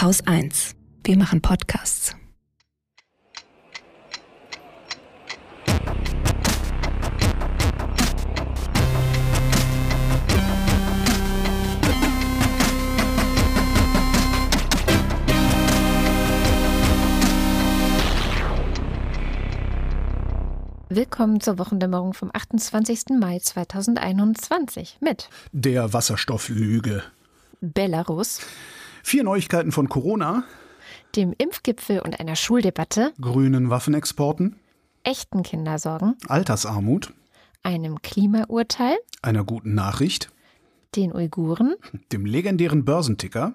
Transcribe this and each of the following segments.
Haus 1. Wir machen Podcasts. Willkommen zur Wochendämmerung vom 28. Mai 2021 mit Der Wasserstofflüge. Belarus, Vier Neuigkeiten von Corona, dem Impfgipfel und einer Schuldebatte, grünen Waffenexporten, echten Kindersorgen, Altersarmut, einem Klimaurteil, einer guten Nachricht, den Uiguren, dem legendären Börsenticker,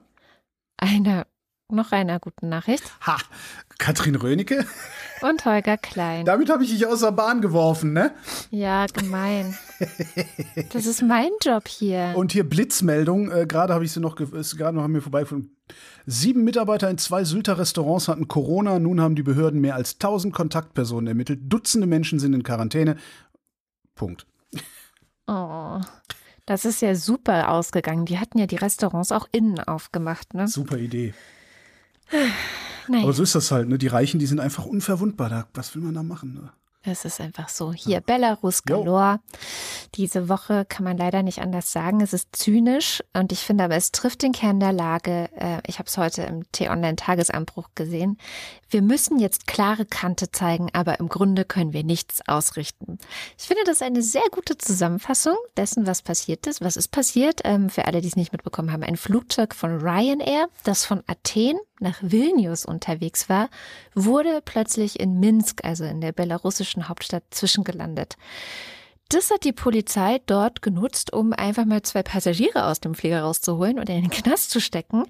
einer noch einer guten Nachricht ha, Katrin Rönecke. und Holger Klein. Damit habe ich dich aus der Bahn geworfen, ne? Ja, gemein. Das ist mein Job hier. Und hier Blitzmeldung, äh, gerade habe ich sie noch, ist gerade noch an mir vorbeigefunden. Sieben Mitarbeiter in zwei Sylter Restaurants hatten Corona, nun haben die Behörden mehr als 1000 Kontaktpersonen ermittelt, Dutzende Menschen sind in Quarantäne. Punkt. Oh, das ist ja super ausgegangen. Die hatten ja die Restaurants auch innen aufgemacht, ne? Super Idee. Nein, Aber so ist das halt, ne? Die Reichen, die sind einfach unverwundbar. Da, was will man da machen? Ne? Es ist einfach so. Hier, Belarus galore. Diese Woche kann man leider nicht anders sagen. Es ist zynisch und ich finde aber, es trifft den Kern der Lage. Äh, Ich habe es heute im T-Online-Tagesanbruch gesehen. Wir müssen jetzt klare Kante zeigen, aber im Grunde können wir nichts ausrichten. Ich finde das eine sehr gute Zusammenfassung dessen, was passiert ist. Was ist passiert? Ähm, Für alle, die es nicht mitbekommen haben, ein Flugzeug von Ryanair, das von Athen nach Vilnius unterwegs war, wurde plötzlich in Minsk, also in der belarussischen Hauptstadt, zwischengelandet. Das hat die Polizei dort genutzt, um einfach mal zwei Passagiere aus dem Flieger rauszuholen und in den Knast zu stecken.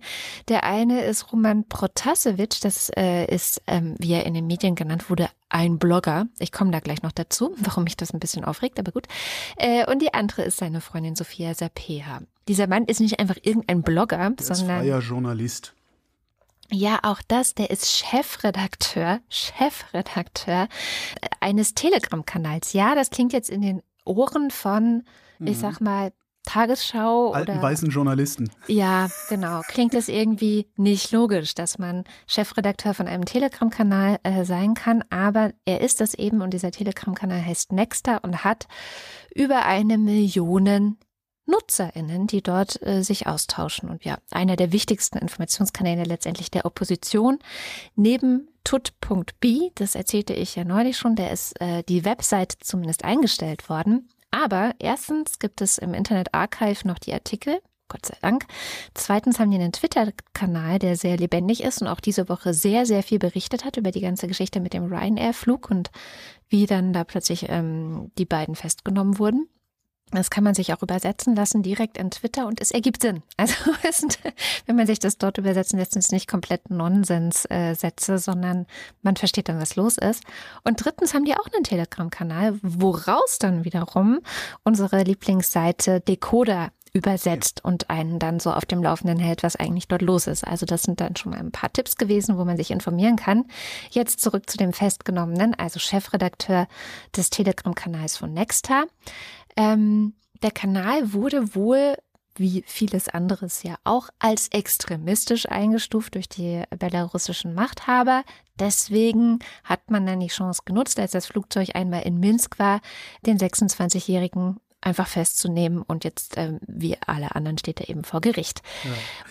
Der eine ist Roman Protasevich, das äh, ist, ähm, wie er in den Medien genannt wurde, ein Blogger. Ich komme da gleich noch dazu, warum mich das ein bisschen aufregt, aber gut. Äh, und die andere ist seine Freundin Sophia Sapea. Dieser Mann ist nicht einfach irgendein Blogger, Der ist sondern freier Journalist. Ja, auch das, der ist Chefredakteur, Chefredakteur eines Telegram-Kanals. Ja, das klingt jetzt in den Ohren von, ich sag mal, Tagesschau Alten oder weißen Journalisten. ja, genau. Klingt es irgendwie nicht logisch, dass man Chefredakteur von einem Telegram-Kanal äh, sein kann, aber er ist das eben und dieser Telegram-Kanal heißt Nexta und hat über eine Million NutzerInnen, die dort äh, sich austauschen. Und ja, einer der wichtigsten Informationskanäle letztendlich der Opposition. Neben tut.b, das erzählte ich ja neulich schon, der ist äh, die Website zumindest eingestellt worden. Aber erstens gibt es im Internet Archive noch die Artikel, Gott sei Dank. Zweitens haben die einen Twitter-Kanal, der sehr lebendig ist und auch diese Woche sehr, sehr viel berichtet hat über die ganze Geschichte mit dem Ryanair-Flug und wie dann da plötzlich ähm, die beiden festgenommen wurden. Das kann man sich auch übersetzen lassen direkt in Twitter und es ergibt Sinn. Also wenn man sich das dort übersetzen lässt, sind es nicht komplett Nonsenssätze, sondern man versteht dann, was los ist. Und drittens haben die auch einen Telegram-Kanal, woraus dann wiederum unsere Lieblingsseite Decoder übersetzt und einen dann so auf dem Laufenden hält, was eigentlich dort los ist. Also das sind dann schon mal ein paar Tipps gewesen, wo man sich informieren kann. Jetzt zurück zu dem Festgenommenen, also Chefredakteur des Telegram-Kanals von Nexta. Ähm, der Kanal wurde wohl wie vieles anderes ja auch als extremistisch eingestuft durch die belarussischen Machthaber. Deswegen hat man dann die Chance genutzt, als das Flugzeug einmal in Minsk war, den 26-Jährigen einfach festzunehmen und jetzt, ähm, wie alle anderen, steht er eben vor Gericht.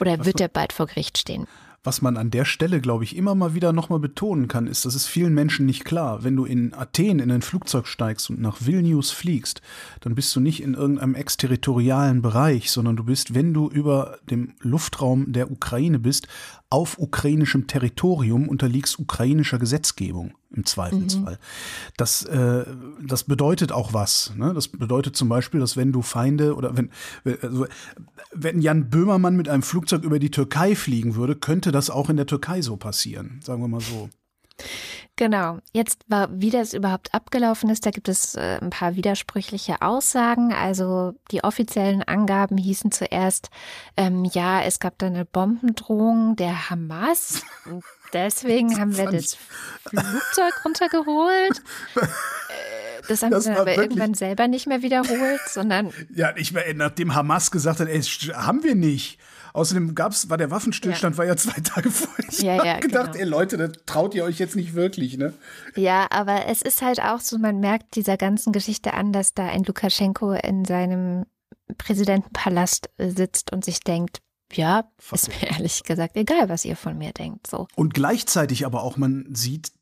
Oder wird er bald vor Gericht stehen? Was man an der Stelle, glaube ich, immer mal wieder nochmal betonen kann, ist, das ist vielen Menschen nicht klar. Wenn du in Athen in ein Flugzeug steigst und nach Vilnius fliegst, dann bist du nicht in irgendeinem exterritorialen Bereich, sondern du bist, wenn du über dem Luftraum der Ukraine bist, auf ukrainischem Territorium unterliegst ukrainischer Gesetzgebung im Zweifelsfall. Das, äh, das bedeutet auch was. Ne? Das bedeutet zum Beispiel, dass wenn du Feinde oder wenn, wenn- also, wenn Jan Böhmermann mit einem Flugzeug über die Türkei fliegen würde, könnte das auch in der Türkei so passieren. Sagen wir mal so. Genau. Jetzt war, wie das überhaupt abgelaufen ist, da gibt es äh, ein paar widersprüchliche Aussagen. Also die offiziellen Angaben hießen zuerst, ähm, ja, es gab da eine Bombendrohung der Hamas. Deswegen haben wir das Flugzeug runtergeholt. Das haben das sie aber irgendwann selber nicht mehr wiederholt, sondern. Ja, ich meine, nachdem Hamas gesagt hat, ey, haben wir nicht. Außerdem gab's, war der Waffenstillstand, ja. war ja zwei Tage vorher. Ich ja, ja, gedacht, genau. ey Leute, da traut ihr euch jetzt nicht wirklich, ne? Ja, aber es ist halt auch so, man merkt dieser ganzen Geschichte an, dass da ein Lukaschenko in seinem Präsidentenpalast äh, sitzt und sich denkt, ja, ist mir ehrlich gesagt egal, was ihr von mir denkt. So. Und gleichzeitig aber auch, man sieht,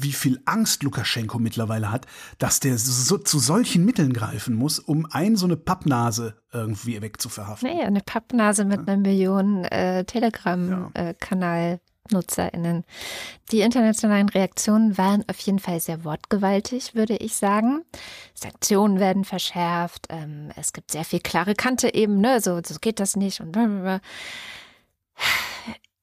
wie viel Angst Lukaschenko mittlerweile hat, dass der so, zu solchen Mitteln greifen muss, um ein so eine Pappnase irgendwie wegzuverhaften. Naja, eine Pappnase mit ja. einer Million äh, Telegram-Kanal. Äh, NutzerInnen. Die internationalen Reaktionen waren auf jeden Fall sehr wortgewaltig, würde ich sagen. Sanktionen werden verschärft, ähm, es gibt sehr viel klare Kante eben, ne, so, so geht das nicht und blablabla.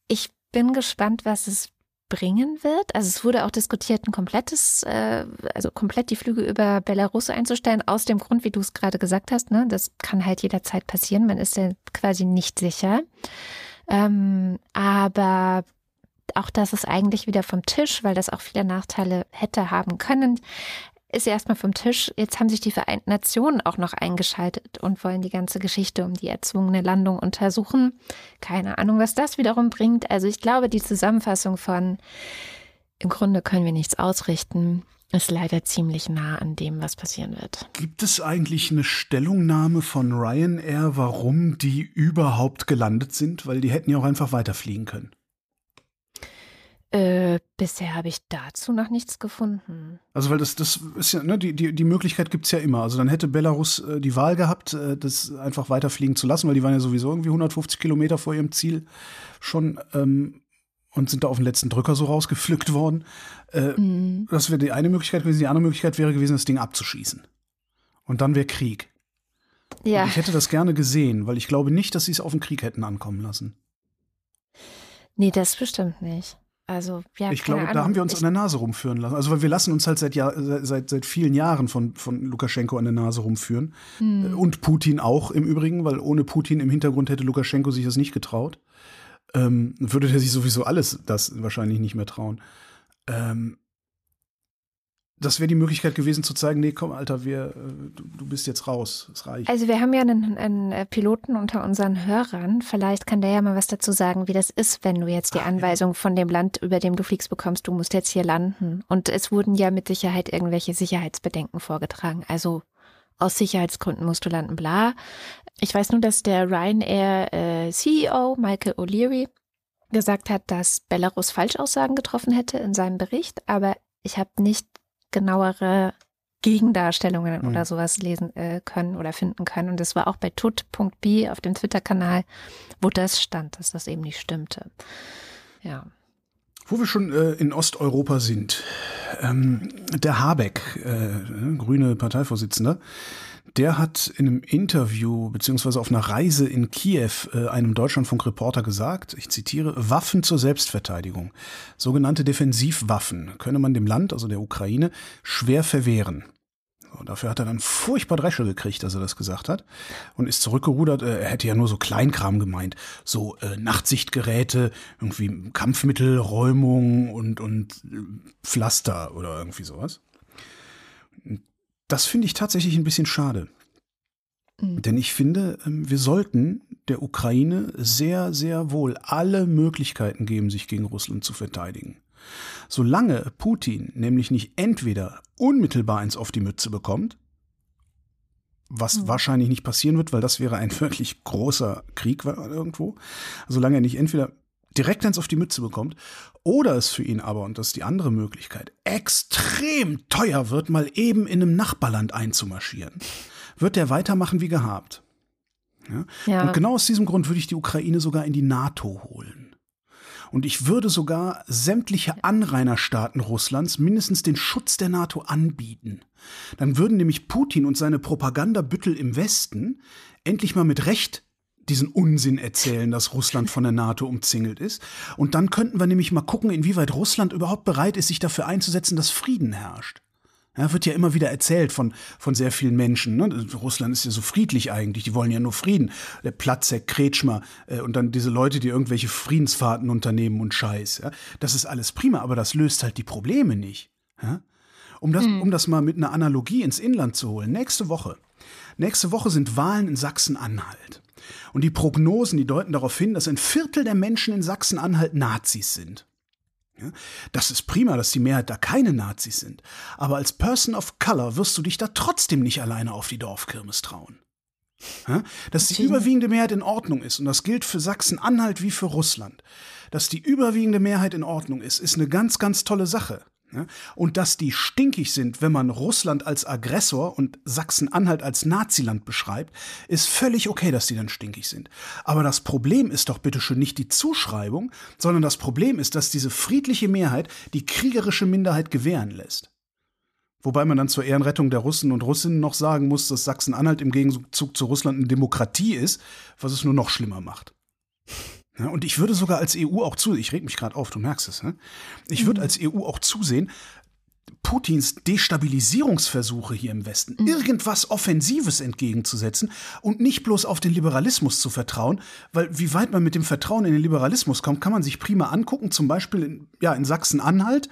Ich bin gespannt, was es bringen wird. Also es wurde auch diskutiert, ein komplettes, äh, also komplett die Flüge über Belarus einzustellen, aus dem Grund, wie du es gerade gesagt hast, ne? Das kann halt jederzeit passieren. Man ist ja quasi nicht sicher. Ähm, aber auch das ist eigentlich wieder vom Tisch, weil das auch viele Nachteile hätte haben können ist erstmal vom Tisch. Jetzt haben sich die Vereinten Nationen auch noch eingeschaltet und wollen die ganze Geschichte um die erzwungene Landung untersuchen. Keine Ahnung, was das wiederum bringt. Also ich glaube, die Zusammenfassung von im Grunde können wir nichts ausrichten, ist leider ziemlich nah an dem, was passieren wird. Gibt es eigentlich eine Stellungnahme von Ryanair, warum die überhaupt gelandet sind? Weil die hätten ja auch einfach weiterfliegen können. Äh, bisher habe ich dazu noch nichts gefunden. Also, weil das, das ist ja, ne, die, die, die Möglichkeit gibt es ja immer. Also dann hätte Belarus äh, die Wahl gehabt, äh, das einfach weiterfliegen zu lassen, weil die waren ja sowieso irgendwie 150 Kilometer vor ihrem Ziel schon ähm, und sind da auf den letzten Drücker so rausgepflückt worden. Äh, mhm. Das wäre die eine Möglichkeit gewesen. Die andere Möglichkeit wäre gewesen, das Ding abzuschießen. Und dann wäre Krieg. Ja. Und ich hätte das gerne gesehen, weil ich glaube nicht, dass sie es auf den Krieg hätten ankommen lassen. Nee, das bestimmt nicht. Also, ja, ich glaube, Ahnung. da haben wir uns ich, an der Nase rumführen lassen. Also, weil wir lassen uns halt seit, Jahr, seit, seit vielen Jahren von, von Lukaschenko an der Nase rumführen. Hm. Und Putin auch im Übrigen, weil ohne Putin im Hintergrund hätte Lukaschenko sich das nicht getraut. Ähm, würde der sich sowieso alles das wahrscheinlich nicht mehr trauen. Ähm, das wäre die Möglichkeit gewesen zu zeigen, nee, komm, Alter, wir, äh, du, du bist jetzt raus, es reicht. Also wir haben ja einen, einen, äh, Piloten unter unseren Hörern. Vielleicht kann der ja mal was dazu sagen, wie das ist, wenn du jetzt die ah, Anweisung ja. von dem Land, über dem du fliegst, bekommst, du musst jetzt hier landen. Und es wurden ja mit Sicherheit irgendwelche Sicherheitsbedenken vorgetragen. Also aus Sicherheitsgründen musst du landen, bla. Ich weiß nur, dass der Ryanair äh, CEO Michael O'Leary gesagt hat, dass Belarus Falschaussagen getroffen hätte in seinem Bericht, aber ich habe nicht genauere Gegendarstellungen mhm. oder sowas lesen äh, können oder finden können. Und das war auch bei tut.b auf dem Twitter-Kanal, wo das stand, dass das eben nicht stimmte. Ja. Wo wir schon äh, in Osteuropa sind, ähm, der Habeck, äh, grüne Parteivorsitzender, der hat in einem Interview beziehungsweise auf einer Reise in Kiew äh, einem Deutschlandfunk-Reporter gesagt, ich zitiere, Waffen zur Selbstverteidigung, sogenannte Defensivwaffen, könne man dem Land, also der Ukraine, schwer verwehren. So, dafür hat er dann furchtbar Dresche gekriegt, als er das gesagt hat und ist zurückgerudert. Äh, er hätte ja nur so Kleinkram gemeint, so äh, Nachtsichtgeräte, irgendwie Kampfmittelräumung und, und äh, Pflaster oder irgendwie sowas. Das finde ich tatsächlich ein bisschen schade. Mhm. Denn ich finde, ähm, wir sollten der Ukraine sehr, sehr wohl alle Möglichkeiten geben, sich gegen Russland zu verteidigen. Solange Putin nämlich nicht entweder unmittelbar eins auf die Mütze bekommt, was mhm. wahrscheinlich nicht passieren wird, weil das wäre ein wirklich großer Krieg irgendwo, solange er nicht entweder direkt eins auf die Mütze bekommt oder es für ihn aber, und das ist die andere Möglichkeit, extrem teuer wird, mal eben in einem Nachbarland einzumarschieren, wird er weitermachen wie gehabt. Ja? ja? Und genau aus diesem Grund würde ich die Ukraine sogar in die NATO holen. Und ich würde sogar sämtliche Anrainerstaaten Russlands mindestens den Schutz der NATO anbieten. Dann würden nämlich Putin und seine Propagandabüttel im Westen endlich mal mit Recht diesen Unsinn erzählen, dass Russland von der NATO umzingelt ist. Und dann könnten wir nämlich mal gucken, inwieweit Russland überhaupt bereit ist, sich dafür einzusetzen, dass Frieden herrscht. Ja, wird ja immer wieder erzählt von, von sehr vielen Menschen. Ne? Russland ist ja so friedlich eigentlich, die wollen ja nur Frieden. Der Platzek, Kretschmer äh, und dann diese Leute, die irgendwelche Friedensfahrten unternehmen und Scheiß. Ja? Das ist alles prima, aber das löst halt die Probleme nicht. Ja? Um das, um das mal mit einer Analogie ins Inland zu holen. Nächste Woche. Nächste Woche sind Wahlen in Sachsen-Anhalt. Und die Prognosen, die deuten darauf hin, dass ein Viertel der Menschen in Sachsen-Anhalt Nazis sind. Ja, das ist prima, dass die Mehrheit da keine Nazis sind. Aber als Person of Color wirst du dich da trotzdem nicht alleine auf die Dorfkirmes trauen. Ja, dass die überwiegende Mehrheit in Ordnung ist, und das gilt für Sachsen-Anhalt wie für Russland, dass die überwiegende Mehrheit in Ordnung ist, ist eine ganz, ganz tolle Sache. Ja, und dass die stinkig sind, wenn man Russland als Aggressor und Sachsen-Anhalt als Naziland beschreibt, ist völlig okay, dass die dann stinkig sind. Aber das Problem ist doch bitteschön nicht die Zuschreibung, sondern das Problem ist, dass diese friedliche Mehrheit die kriegerische Minderheit gewähren lässt. Wobei man dann zur Ehrenrettung der Russen und Russinnen noch sagen muss, dass Sachsen-Anhalt im Gegenzug zu Russland eine Demokratie ist, was es nur noch schlimmer macht. Und ich würde sogar als EU auch zusehen, ich reg mich gerade auf, du merkst es, ne? ich würde als EU auch zusehen, Putins Destabilisierungsversuche hier im Westen, irgendwas Offensives entgegenzusetzen und nicht bloß auf den Liberalismus zu vertrauen, weil wie weit man mit dem Vertrauen in den Liberalismus kommt, kann man sich prima angucken, zum Beispiel in, ja, in Sachsen-Anhalt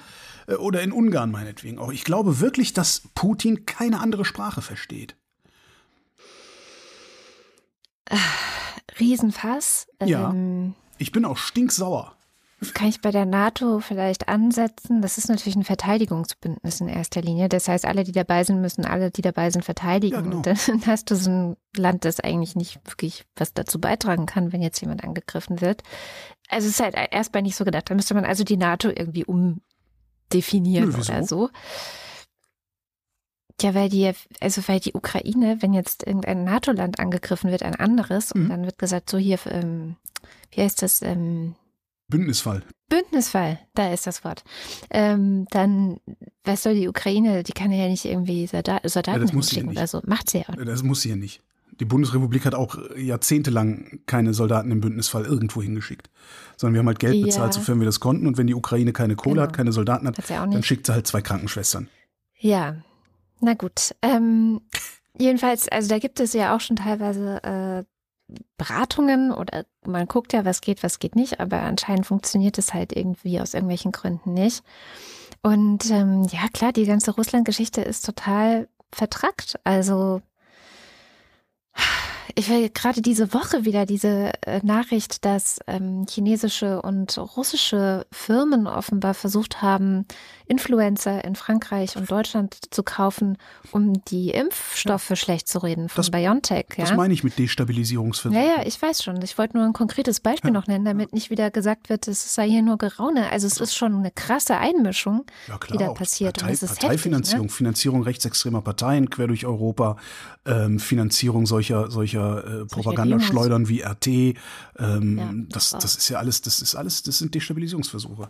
äh, oder in Ungarn meinetwegen auch. Ich glaube wirklich, dass Putin keine andere Sprache versteht. Riesenfass. Ja. Ähm, Ich bin auch stinksauer. Das kann ich bei der NATO vielleicht ansetzen. Das ist natürlich ein Verteidigungsbündnis in erster Linie. Das heißt, alle, die dabei sind, müssen alle, die dabei sind, verteidigen. Ja, genau. Und dann hast du so ein Land, das eigentlich nicht wirklich was dazu beitragen kann, wenn jetzt jemand angegriffen wird. Also es ist halt erstmal nicht so gedacht. Da müsste man also die NATO irgendwie umdefinieren Nö, oder so. Ja, weil die, also weil die Ukraine, wenn jetzt irgendein NATO-Land angegriffen wird, ein anderes, Mhm. und dann wird gesagt, so hier, ähm, wie heißt das, ähm, Bündnisfall. Bündnisfall, da ist das Wort. Ähm, dann, was soll die Ukraine, die kann ja nicht irgendwie Soldat, Soldaten ja hinschicken nicht. oder so. Macht sie ja. auch. Das muss sie ja nicht. Die Bundesrepublik hat auch jahrzehntelang keine Soldaten im Bündnisfall irgendwo hingeschickt. Sondern wir haben halt Geld Ja. bezahlt, sofern wir das konnten. Und wenn die Ukraine keine Kohle Genau. hat, keine Soldaten hat, Hat dann schickt sie halt zwei Krankenschwestern. Ja, na gut. Ähm, jedenfalls, also da gibt es ja auch schon teilweise äh, Beratungen oder man guckt ja, was geht, was geht nicht, aber anscheinend funktioniert es halt irgendwie aus irgendwelchen Gründen nicht. Und ähm, ja, klar, die ganze Russland-Geschichte ist total vertrackt. Also ich will gerade diese Woche wieder diese äh, Nachricht, dass ähm, chinesische und russische Firmen offenbar versucht haben, Influencer in Frankreich und Deutschland zu kaufen, um die Impfstoffe schlecht zu reden von Das- BioNTech. Das Ja? meine ich mit Destabilisierungsversuchen. Ja, ja, ich weiß schon. Ich wollte nur ein konkretes Beispiel noch nennen, damit nicht wieder gesagt wird, es sei hier nur Geraune. Also es ist schon eine krasse Einmischung, Ja, die da passiert. Partei, und das ist Parteifinanzierung, heftig, ne? Finanzierung rechtsextremer Parteien quer durch Europa, ähm, Finanzierung solcher, solcher äh, Propagandaschleudern wie RT. Ähm, Ja, das, das das ist ja alles, das ist alles, das sind Destabilisierungsversuche.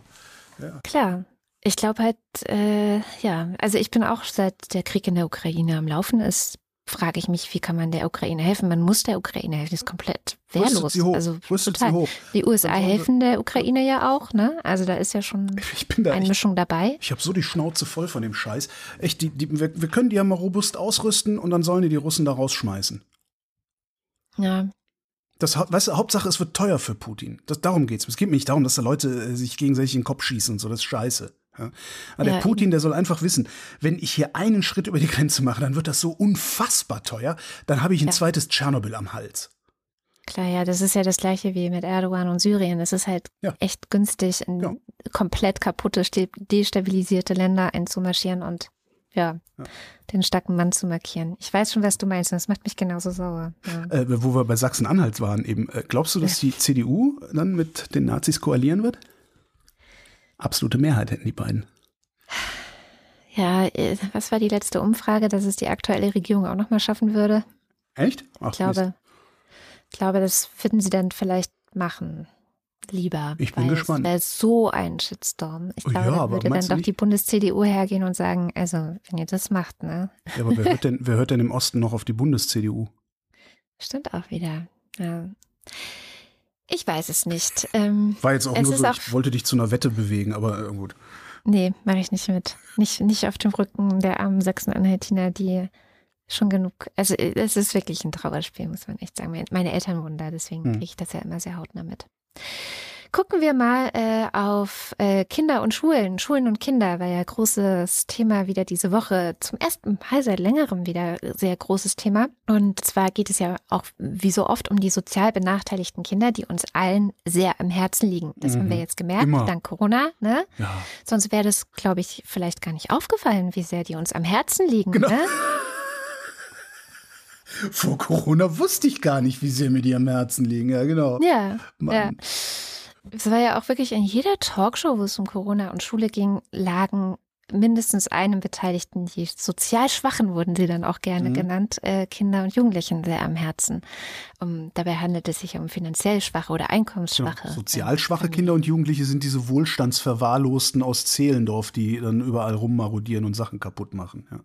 ne? Klar. Ich glaube halt, äh, ja, also ich bin auch seit der Krieg in der Ukraine am Laufen ist, frage ich mich, wie kann man der Ukraine helfen? Man muss der Ukraine helfen, ist komplett wehrlos. sie hoch, Also rüstet total. sie hoch. Die USA helfen der Ukraine ja auch, ne? Also da ist ja schon Ich bin da echt Einmischung dabei. Ich habe so die Schnauze voll von dem Scheiß. Echt, die, die, wir, wir können die ja mal robust ausrüsten und dann sollen die die Russen da rausschmeißen. Ja, Das, weißt du, Hauptsache, es wird teuer für Putin. Das, darum geht's. Es geht mir nicht darum, dass da Leute äh, sich gegenseitig in den Kopf schießen und so. Das ist scheiße. Ja. Aber der Ja, Putin, der soll einfach wissen, wenn ich hier einen Schritt über die Grenze mache, dann wird das so unfassbar teuer. Dann habe ich ein Ja. zweites Tschernobyl am Hals. Klar, ja, das ist ja das gleiche wie mit Erdogan und Syrien. Es ist halt Ja. echt günstig, in Ja. komplett kaputte, destabilisierte Länder einzumarschieren und ja, Ja. den starken Mann zu markieren. Ich weiß schon, was du meinst, und das macht mich genauso sauer. Ja. Äh, wo wir bei Sachsen-Anhalt waren eben. Äh, glaubst du, dass die CDU dann mit den Nazis koalieren wird? Absolute Mehrheit hätten die beiden. Ja, äh, was war die letzte Umfrage, dass es die aktuelle Regierung auch nochmal schaffen würde? Echt? Ach, Ich glaube, ich glaube, das würden sie dann vielleicht machen. Lieber. Ich bin gespannt. Es wäre so ein Shitstorm. Ich Oh glaube, ja, aber würde dann doch nicht- die Bundes-CDU hergehen und sagen, also, wenn ihr das macht, ne? Ja, aber wer hört, denn, wer hört denn im Osten noch auf die Bundes-CDU? Stimmt auch wieder. Ja. Ich weiß es nicht. Ähm, War jetzt auch nur so, auch- ich wollte dich zu einer Wette bewegen, aber äh, gut. nee, mache ich nicht mit. Nicht, nicht auf dem Rücken der armen Sachsen-Anhaltiner, die schon genug. Also, es ist wirklich ein Trauerspiel, muss man echt sagen. Meine Eltern wohnen da, deswegen Hm. kriege ich das ja immer sehr hautnah mit. Gucken wir mal äh, auf äh, Kinder und Schulen. Schulen und Kinder war ja großes Thema wieder diese Woche. Zum ersten Mal seit längerem wieder sehr großes Thema. Und zwar geht es ja auch wie so oft um die sozial benachteiligten Kinder, die uns allen sehr am Herzen liegen. Das mhm. haben wir jetzt gemerkt, Immer. dank Corona. Ne? Ja. Sonst wäre das, glaube ich, vielleicht gar nicht aufgefallen, wie sehr die uns am Herzen liegen. Genau. Ne? Vor Corona wusste ich gar nicht, wie sehr mir die am Herzen liegen. Ja, genau. Ja. Mann. ja. Es war ja auch wirklich in jeder Talkshow, wo es um Corona und Schule ging, lagen mindestens einem Beteiligten, die sozial Schwachen wurden sie dann auch gerne mhm. genannt, äh, Kinder und Jugendlichen sehr am Herzen. Um, dabei handelt es sich um finanziell schwache oder einkommensschwache. Ja, sozial schwache Kinder und Jugendliche sind diese Wohlstandsverwahrlosten aus Zehlendorf, die dann überall rummarodieren und Sachen kaputt machen. Ja.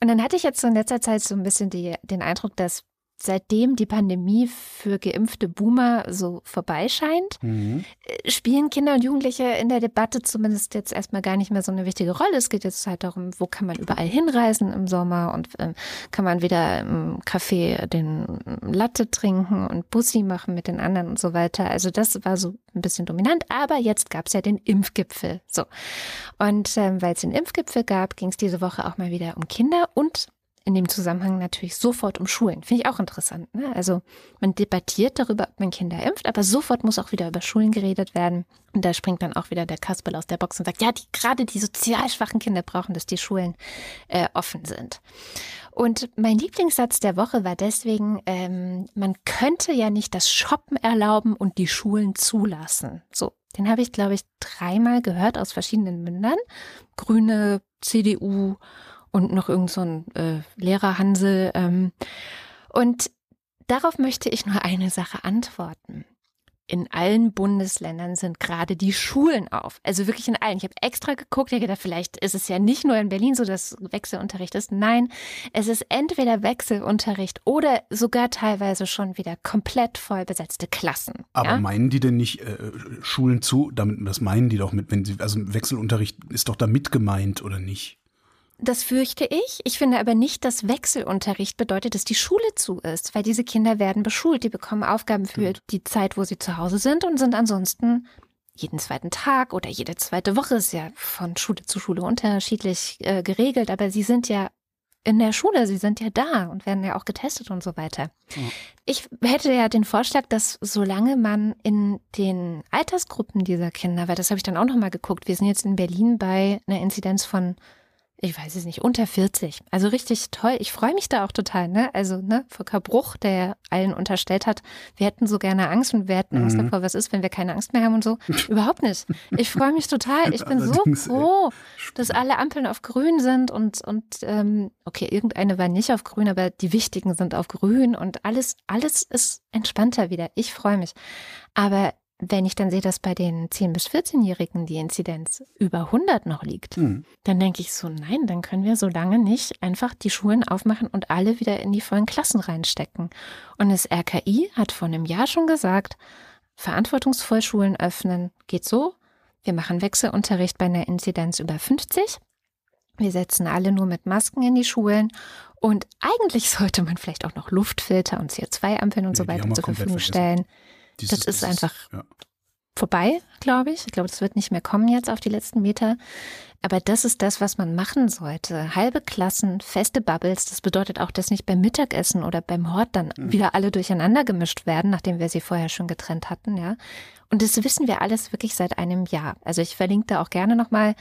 Und dann hatte ich jetzt so in letzter Zeit so ein bisschen die, den Eindruck, dass seitdem die Pandemie für geimpfte Boomer so vorbeischeint, mhm. Äh, spielen Kinder und Jugendliche in der Debatte zumindest jetzt erstmal gar nicht mehr so eine wichtige Rolle. Es geht jetzt halt darum, wo kann man überall hinreisen im Sommer und äh, kann man wieder im Café den Latte trinken und Bussi machen mit den anderen und so weiter. Also das war so ein bisschen dominant, aber jetzt gab es ja den Impfgipfel. So. Und ähm, weil es den Impfgipfel gab, ging es diese Woche auch mal wieder um Kinder und in dem Zusammenhang natürlich sofort um Schulen. Finde ich auch interessant. Ne? Also man debattiert darüber, ob man Kinder impft, aber sofort muss auch wieder über Schulen geredet werden. Und da springt dann auch wieder der Kasperl aus der Box und sagt, ja, die, gerade die sozial schwachen Kinder brauchen, dass die Schulen äh, offen sind. Und mein Lieblingssatz der Woche war deswegen, ähm, man könnte ja nicht das Shoppen erlauben und die Schulen zulassen. So, den habe ich, glaube ich, dreimal gehört aus verschiedenen Mündern. Grüne, CDU und noch irgend so ein äh, Lehrerhansel. Ähm. Und darauf möchte ich nur eine Sache antworten. In allen Bundesländern sind gerade die Schulen auf. Also wirklich in allen. Ich habe extra geguckt, ich gedacht, vielleicht ist es ja nicht nur in Berlin so, dass Wechselunterricht ist. Nein, es ist entweder Wechselunterricht oder sogar teilweise schon wieder komplett voll besetzte Klassen. Aber ja? meinen die denn nicht äh, Schulen zu? Damit, das meinen die doch mit, wenn sie, also Wechselunterricht ist doch damit gemeint, oder nicht? Das fürchte ich. Ich finde aber nicht, dass Wechselunterricht bedeutet, dass die Schule zu ist, weil diese Kinder werden beschult. Die bekommen Aufgaben für die Zeit, wo sie zu Hause sind und sind ansonsten jeden zweiten Tag oder jede zweite Woche ist ja von Schule zu Schule unterschiedlich äh, geregelt, aber sie sind ja in der Schule, sie sind ja da und werden ja auch getestet und so weiter. Ja. Ich hätte ja den Vorschlag, dass solange man in den Altersgruppen dieser Kinder, weil das habe ich dann auch nochmal geguckt, wir sind jetzt in Berlin bei einer Inzidenz von ich weiß es nicht, unter 40. Also richtig toll. Ich freue mich da auch total. Ne? Also ne, Volker Bruch, der allen unterstellt hat, wir hätten so gerne Angst und wir hätten Angst mhm. davor, was ist, wenn wir keine Angst mehr haben und so. Überhaupt nicht. Ich freue mich total. Ich bin so froh, dass alle Ampeln auf grün sind und, und ähm, okay, irgendeine war nicht auf grün, aber die wichtigen sind auf grün und alles, alles ist entspannter wieder. Ich freue mich. Aber wenn ich dann sehe, dass bei den 10- bis 14-Jährigen die Inzidenz über 100 noch liegt, mhm. dann denke ich so, nein, dann können wir so lange nicht einfach die Schulen aufmachen und alle wieder in die vollen Klassen reinstecken. Und das RKI hat vor einem Jahr schon gesagt, verantwortungsvoll Schulen öffnen geht so, wir machen Wechselunterricht bei einer Inzidenz über 50. Wir setzen alle nur mit Masken in die Schulen und eigentlich sollte man vielleicht auch noch Luftfilter und CO2-Ampeln und ja, so weiter zur Verfügung stellen. Dieses, das ist dieses, einfach ja. vorbei, glaube ich. Ich glaube, das wird nicht mehr kommen jetzt auf die letzten Meter. Aber das ist das, was man machen sollte. Halbe Klassen, feste Bubbles. Das bedeutet auch, dass nicht beim Mittagessen oder beim Hort dann mhm. wieder alle durcheinander gemischt werden, nachdem wir sie vorher schon getrennt hatten, ja. Und das wissen wir alles wirklich seit einem Jahr. Also ich verlinke da auch gerne nochmal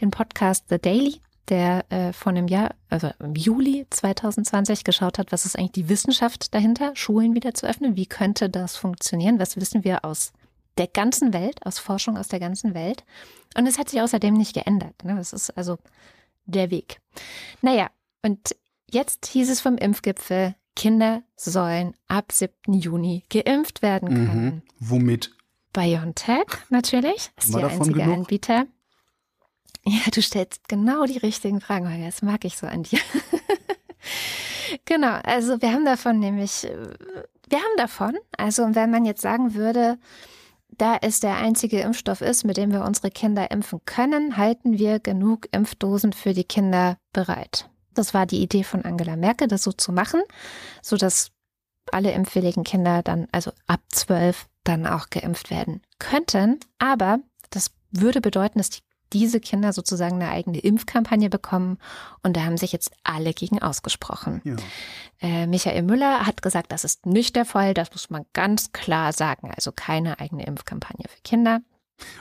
den Podcast The Daily der äh, vor einem Jahr, also im Juli 2020 geschaut hat, was ist eigentlich die Wissenschaft dahinter, Schulen wieder zu öffnen, wie könnte das funktionieren, was wissen wir aus der ganzen Welt, aus Forschung aus der ganzen Welt. Und es hat sich außerdem nicht geändert. Ne? Das ist also der Weg. Naja, und jetzt hieß es vom Impfgipfel, Kinder sollen ab 7. Juni geimpft werden mhm. können. Mhm. Womit? BioNTech natürlich, ist der einzige genug? Anbieter. Ja, du stellst genau die richtigen Fragen, Holger. Das mag ich so an dir. genau, also wir haben davon nämlich, wir haben davon, also wenn man jetzt sagen würde, da es der einzige Impfstoff ist, mit dem wir unsere Kinder impfen können, halten wir genug Impfdosen für die Kinder bereit. Das war die Idee von Angela Merkel, das so zu machen, so dass alle impfwilligen Kinder dann, also ab zwölf, dann auch geimpft werden könnten. Aber das würde bedeuten, dass die, diese Kinder sozusagen eine eigene Impfkampagne bekommen. Und da haben sich jetzt alle gegen ausgesprochen. Ja. Äh, Michael Müller hat gesagt, das ist nicht der Fall. Das muss man ganz klar sagen. Also keine eigene Impfkampagne für Kinder.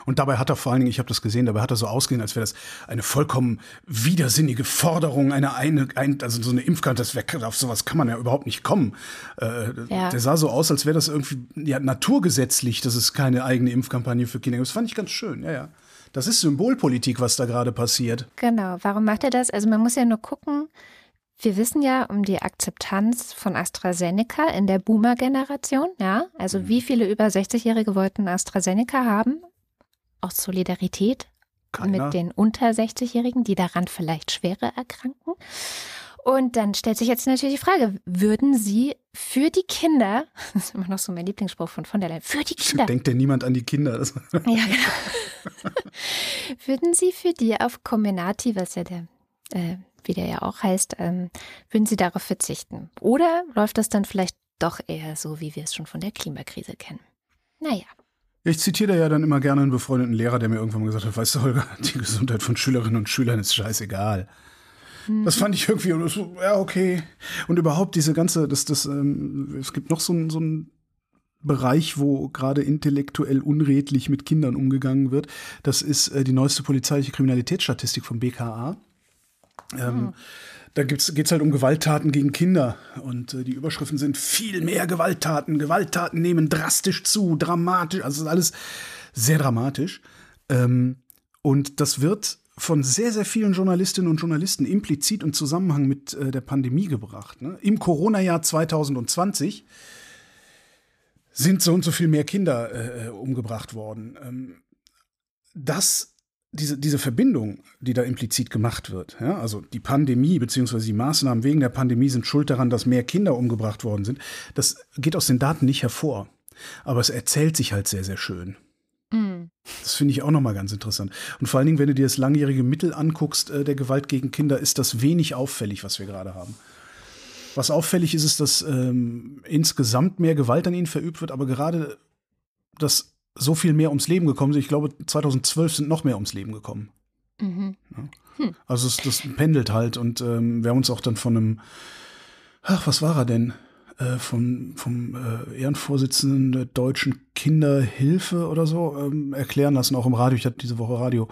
Und dabei hat er vor allen Dingen, ich habe das gesehen, dabei hat er so ausgesehen, als wäre das eine vollkommen widersinnige Forderung, eine, eine ein, also so eine Impfkarte, das wär, auf sowas kann man ja überhaupt nicht kommen. Äh, Ja. Der sah so aus, als wäre das irgendwie ja, naturgesetzlich, dass es keine eigene Impfkampagne für Kinder gibt. Das fand ich ganz schön, ja, ja. Das ist Symbolpolitik, was da gerade passiert. Genau. Warum macht er das? Also man muss ja nur gucken. Wir wissen ja um die Akzeptanz von AstraZeneca in der Boomer-Generation. Ja, also wie viele über 60-Jährige wollten AstraZeneca haben? Aus Solidarität Keiner. mit den unter 60-Jährigen, die daran vielleicht schwerer erkranken. Und dann stellt sich jetzt natürlich die Frage, würden Sie für die Kinder, das ist immer noch so mein Lieblingsspruch von von der Leyen, für die Kinder, Denkt denn niemand an die Kinder? Das, ja, genau. würden Sie für die auf Comenati, was ja der, äh, wie der ja auch heißt, ähm, würden Sie darauf verzichten? Oder läuft das dann vielleicht doch eher so, wie wir es schon von der Klimakrise kennen? Naja. ich zitiere da ja dann immer gerne einen befreundeten Lehrer, der mir irgendwann mal gesagt hat, weißt du, Holger, die Gesundheit von Schülerinnen und Schülern ist scheißegal. Das fand ich irgendwie, und so, ja, okay. Und überhaupt diese ganze, das, das, ähm, es gibt noch so ein, so ein Bereich, wo gerade intellektuell unredlich mit Kindern umgegangen wird. Das ist äh, die neueste polizeiliche Kriminalitätsstatistik vom BKA. Ähm, Da geht es halt um Gewalttaten gegen Kinder. Und äh, die Überschriften sind viel mehr Gewalttaten. Gewalttaten nehmen drastisch zu, dramatisch. Also ist alles sehr dramatisch. Ähm, und das wird von sehr, sehr vielen Journalistinnen und Journalisten implizit im Zusammenhang mit äh, der Pandemie gebracht. Ne? Im Corona-Jahr 2020 sind so und so viel mehr Kinder äh, umgebracht worden. Ähm, das, diese, diese Verbindung, die da implizit gemacht wird, ja, also die Pandemie bzw. die Maßnahmen wegen der Pandemie sind schuld daran, dass mehr Kinder umgebracht worden sind, das geht aus den Daten nicht hervor. Aber es erzählt sich halt sehr, sehr schön. Das finde ich auch nochmal ganz interessant. Und vor allen Dingen, wenn du dir das langjährige Mittel anguckst, äh, der Gewalt gegen Kinder, ist das wenig auffällig, was wir gerade haben. Was auffällig ist, ist, dass ähm, insgesamt mehr Gewalt an ihnen verübt wird, aber gerade, dass so viel mehr ums Leben gekommen sind. Ich glaube, 2012 sind noch mehr ums Leben gekommen. Mhm. Also es, das pendelt halt und ähm, wir haben uns auch dann von einem, ach, was war er denn? Äh, vom vom äh, Ehrenvorsitzenden der Deutschen Kinderhilfe oder so ähm, erklären lassen, auch im Radio. Ich hatte diese Woche Radio.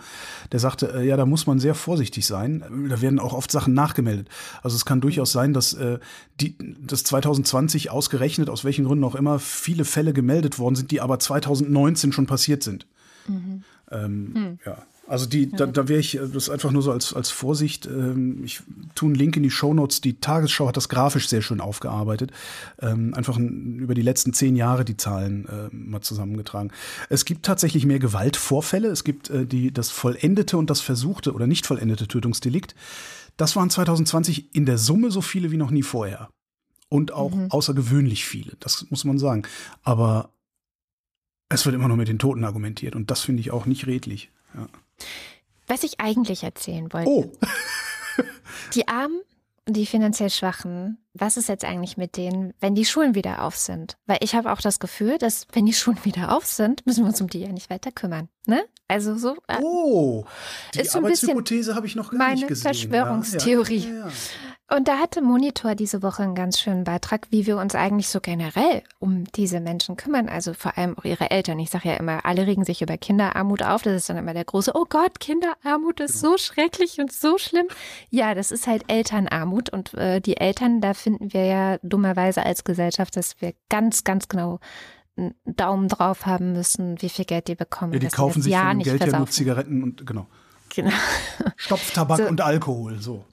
Der sagte, äh, ja, da muss man sehr vorsichtig sein. Da werden auch oft Sachen nachgemeldet. Also es kann durchaus sein, dass äh, die, dass 2020 ausgerechnet, aus welchen Gründen auch immer, viele Fälle gemeldet worden sind, die aber 2019 schon passiert sind. Ähm, Ja. Also die, da, da wäre ich, äh, das einfach nur so als, als Vorsicht, ähm, ich tue einen Link in die Shownotes, die Tagesschau hat das grafisch sehr schön aufgearbeitet, ähm, einfach ein, über die letzten zehn Jahre die Zahlen äh, mal zusammengetragen. Es gibt tatsächlich mehr Gewaltvorfälle, es gibt äh, die, das vollendete und das versuchte oder nicht vollendete Tötungsdelikt. Das waren 2020 in der Summe so viele wie noch nie vorher. Und auch außergewöhnlich viele, das muss man sagen. Aber es wird immer noch mit den Toten argumentiert und das finde ich auch nicht redlich. Ja. Was ich eigentlich erzählen wollte. Oh, Die Armen und die finanziell Schwachen, was ist jetzt eigentlich mit denen, wenn die Schulen wieder auf sind? Weil ich habe auch das Gefühl, dass wenn die Schulen wieder auf sind, müssen wir uns um die ja nicht weiter kümmern. Ne? Also so. äh, oh. Die Ist so Arbeitshypothese habe ich noch gar meine nicht gesehen. Verschwörungstheorie. Ja, ja, ja. Und da hatte Monitor diese Woche einen ganz schönen Beitrag, wie wir uns eigentlich so generell um diese Menschen kümmern. Also vor allem auch ihre Eltern. Ich sage ja immer, alle regen sich über Kinderarmut auf. Das ist dann immer der große, oh Gott, Kinderarmut ist so schrecklich und so schlimm. Ja, das ist halt Elternarmut. Und äh, die Eltern, da finden wir ja dummerweise als Gesellschaft, dass wir ganz, ganz genau einen Daumen drauf haben müssen, wie viel Geld die bekommen. Ja, die kaufen sich ja nicht Geld ja nur versaufen. Zigaretten und genau. Genau. Stopftabak So. und Alkohol, so.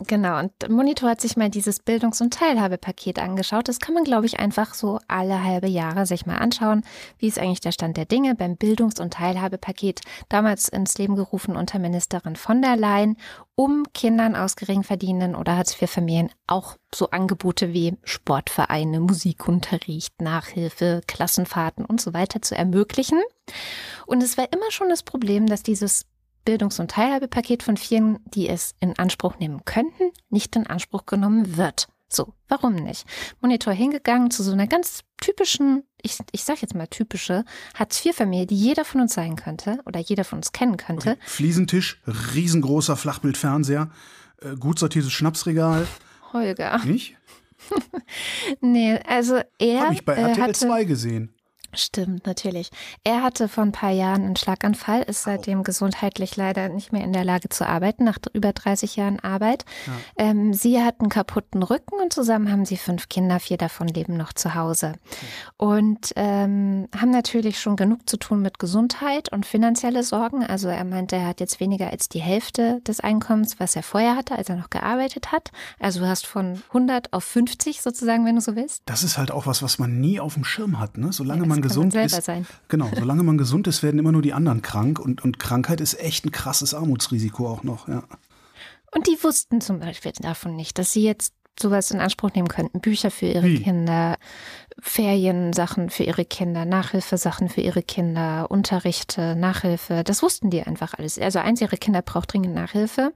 Genau, und Monitor hat sich mal dieses Bildungs- und Teilhabepaket angeschaut. Das kann man, glaube ich, einfach so alle halbe Jahre sich mal anschauen. Wie ist eigentlich der Stand der Dinge beim Bildungs- und Teilhabepaket, damals ins Leben gerufen unter Ministerin von der Leyen, um Kindern aus geringverdienenden oder Hartz-IV-Familien auch so Angebote wie Sportvereine, Musikunterricht, Nachhilfe, Klassenfahrten und so weiter zu ermöglichen. Und es war immer schon das Problem, dass dieses Bildungs- und Teilhabepaket von vielen, die es in Anspruch nehmen könnten, nicht in Anspruch genommen wird. So, warum nicht? Monitor hingegangen zu so einer ganz typischen ich, ich sag jetzt mal typische Hartz-IV-Familie, die jeder von uns sein könnte oder jeder von uns kennen könnte. Okay. Fliesentisch, riesengroßer Flachbildfernseher, äh, gut sortiertes Schnapsregal. Holger. Nicht? nee, also er Habe ich bei äh, RTL hatte, 2 gesehen. Stimmt, natürlich. Er hatte vor ein paar Jahren einen Schlaganfall, ist seitdem gesundheitlich leider nicht mehr in der Lage zu arbeiten, nach über 30 Jahren Arbeit. Ja. Ähm, sie hat einen kaputten Rücken und zusammen haben sie fünf Kinder, vier davon leben noch zu Hause. Und ähm, haben natürlich schon genug zu tun mit Gesundheit und finanzielle Sorgen. Also er meinte, er hat jetzt weniger als die Hälfte des Einkommens, was er vorher hatte, als er noch gearbeitet hat. Also du hast von 100 auf 50 sozusagen, wenn du so willst. Das ist halt auch was, was man nie auf dem Schirm hat. Ne? Solange Ja, man gesund selber ist. sein. Genau, solange man gesund ist, werden immer nur die anderen krank. Und, und Krankheit ist echt ein krasses Armutsrisiko auch noch. Ja. Und die wussten zum Beispiel davon nicht, dass sie jetzt sowas in Anspruch nehmen könnten. Bücher für ihre Wie? Kinder, Feriensachen für ihre Kinder, Nachhilfesachen für ihre Kinder, Unterrichte, Nachhilfe. Das wussten die einfach alles. Also eins ihrer Kinder braucht dringend Nachhilfe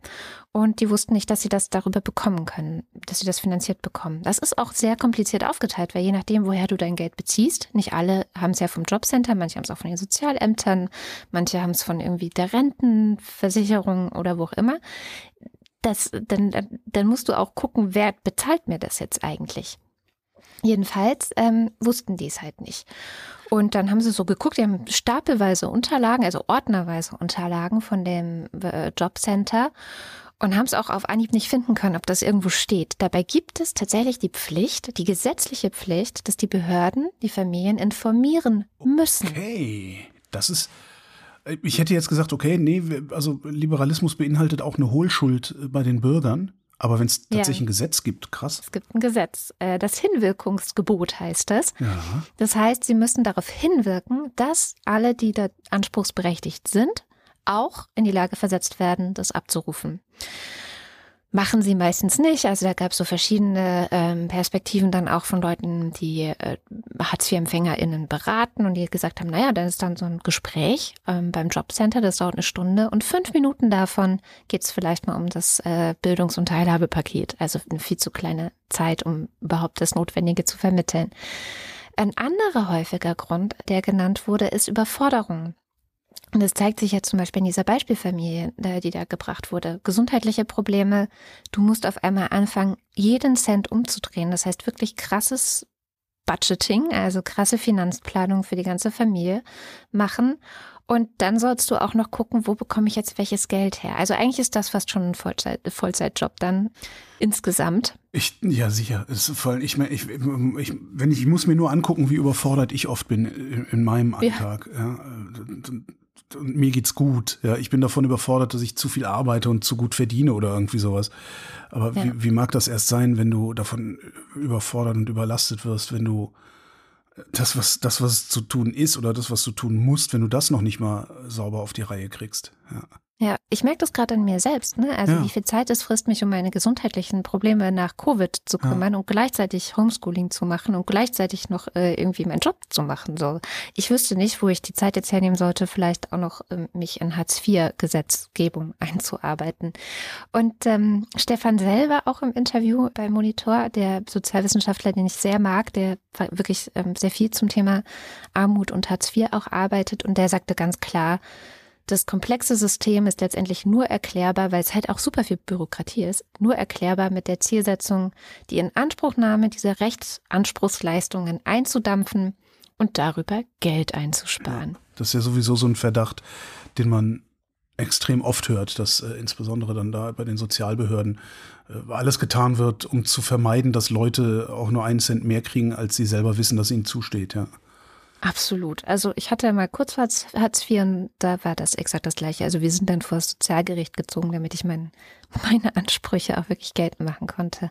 und die wussten nicht, dass sie das darüber bekommen können, dass sie das finanziert bekommen. Das ist auch sehr kompliziert aufgeteilt, weil je nachdem, woher du dein Geld beziehst, nicht alle haben es ja vom Jobcenter, manche haben es auch von den Sozialämtern, manche haben es von irgendwie der Rentenversicherung oder wo auch immer das, dann, dann musst du auch gucken, wer bezahlt mir das jetzt eigentlich. Jedenfalls ähm, wussten die es halt nicht. Und dann haben sie so geguckt, die haben stapelweise Unterlagen, also ordnerweise Unterlagen von dem äh, Jobcenter und haben es auch auf Anhieb nicht finden können, ob das irgendwo steht. Dabei gibt es tatsächlich die Pflicht, die gesetzliche Pflicht, dass die Behörden die Familien informieren müssen. Okay, das ist. Ich hätte jetzt gesagt, okay, nee, also Liberalismus beinhaltet auch eine Hohlschuld äh, bei den Bürgern. Aber wenn es Ja. tatsächlich ein Gesetz gibt, krass. Es gibt ein Gesetz, äh, das Hinwirkungsgebot heißt das. Ja. Das heißt, sie müssen darauf hinwirken, dass alle, die da anspruchsberechtigt sind, auch in die Lage versetzt werden, das abzurufen. Machen sie meistens nicht. Also da gab es so verschiedene ähm, Perspektiven dann auch von Leuten, die äh, Hartz-IV-EmpfängerInnen beraten und die gesagt haben, naja, dann ist dann so ein Gespräch ähm, beim Jobcenter, das dauert eine Stunde und fünf Minuten davon geht es vielleicht mal um das äh, Bildungs- und Teilhabepaket. Also eine viel zu kleine Zeit, um überhaupt das Notwendige zu vermitteln. Ein anderer häufiger Grund, der genannt wurde, ist Überforderung. Und das zeigt sich jetzt zum Beispiel in dieser Beispielfamilie, äh, die da gebracht wurde. Gesundheitliche Probleme. Du musst auf einmal anfangen, jeden Cent umzudrehen. Das heißt wirklich krasses Budgeting, also krasse Finanzplanung für die ganze Familie machen. Und dann sollst du auch noch gucken, wo bekomme ich jetzt welches Geld her. Also eigentlich ist das fast schon ein Vollzeit, Vollzeitjob dann insgesamt. Ich, ja, sicher. Es ist voll, ich, ich, ich, wenn ich, ich muss mir nur angucken, wie überfordert ich oft bin in, in meinem Ja. Alltag. Ja. Und, und mir geht's gut. Ja, ich bin davon überfordert, dass ich zu viel arbeite und zu gut verdiene oder irgendwie sowas. Aber Ja. wie, wie mag das erst sein, wenn du davon überfordert und überlastet wirst, wenn du das, was, das, was zu tun ist oder das, was du tun musst, wenn du das noch nicht mal sauber auf die Reihe kriegst. Ja. Ja, ich merke das gerade an mir selbst, ne? Also Ja. wie viel Zeit es frisst, mich um meine gesundheitlichen Probleme nach Covid zu Ja. kümmern und gleichzeitig Homeschooling zu machen und gleichzeitig noch äh, irgendwie meinen Job zu machen. So, ich wüsste nicht, wo ich die Zeit jetzt hernehmen sollte, vielleicht auch noch ähm, mich in Hartz IV Gesetzgebung einzuarbeiten. Und ähm, Stefan selber auch im Interview bei Monitor, der Sozialwissenschaftler, den ich sehr mag, der wirklich ähm, sehr viel zum Thema Armut und Hartz IV auch arbeitet und der sagte ganz klar, das komplexe System ist letztendlich nur erklärbar, weil es halt auch super viel Bürokratie ist, nur erklärbar mit der Zielsetzung, die Inanspruchnahme dieser Rechtsanspruchsleistungen einzudampfen und darüber Geld einzusparen. Das ist ja sowieso so ein Verdacht, den man extrem oft hört, dass äh, insbesondere dann da bei den Sozialbehörden äh, alles getan wird, um zu vermeiden, dass Leute auch nur einen Cent mehr kriegen, als sie selber wissen, dass ihnen zusteht. Ja. Absolut. Also ich hatte mal kurz Hartz Hartz IV und da war das exakt das Gleiche. Also wir sind dann vor das Sozialgericht gezogen, damit ich mein, meine Ansprüche auch wirklich geltend machen konnte.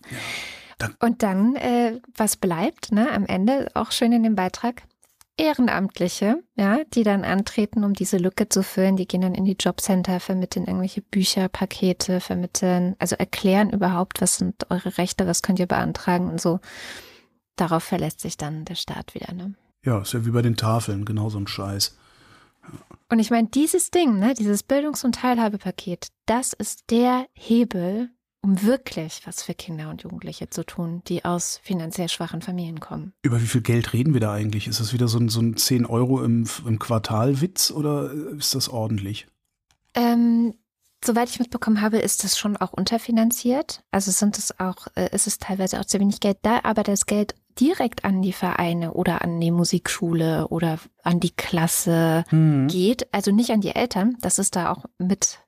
Dann- und dann, äh, was bleibt, ne, am Ende, auch schön in dem Beitrag, Ehrenamtliche, ja, die dann antreten, um diese Lücke zu füllen, die gehen dann in die Jobcenter, vermitteln irgendwelche Bücher, Pakete, vermitteln, also erklären überhaupt, was sind eure Rechte, was könnt ihr beantragen und so. Darauf verlässt sich dann der Staat wieder, ne? Ja, ist ja wie bei den Tafeln, genau so ein Scheiß. Und ich meine, dieses Ding, ne, dieses Bildungs- und Teilhabepaket, das ist der Hebel, um wirklich was für Kinder und Jugendliche zu tun, die aus finanziell schwachen Familien kommen. Über wie viel Geld reden wir da eigentlich? Ist das wieder so ein, so ein 10 Euro im, im Quartal-Witz oder ist das ordentlich? Ähm, soweit ich mitbekommen habe, ist das schon auch unterfinanziert. Also sind es auch, äh, ist es teilweise auch zu wenig Geld da, aber das Geld direkt an die Vereine oder an die Musikschule oder an die Klasse mhm. geht, also nicht an die Eltern, das ist da auch mit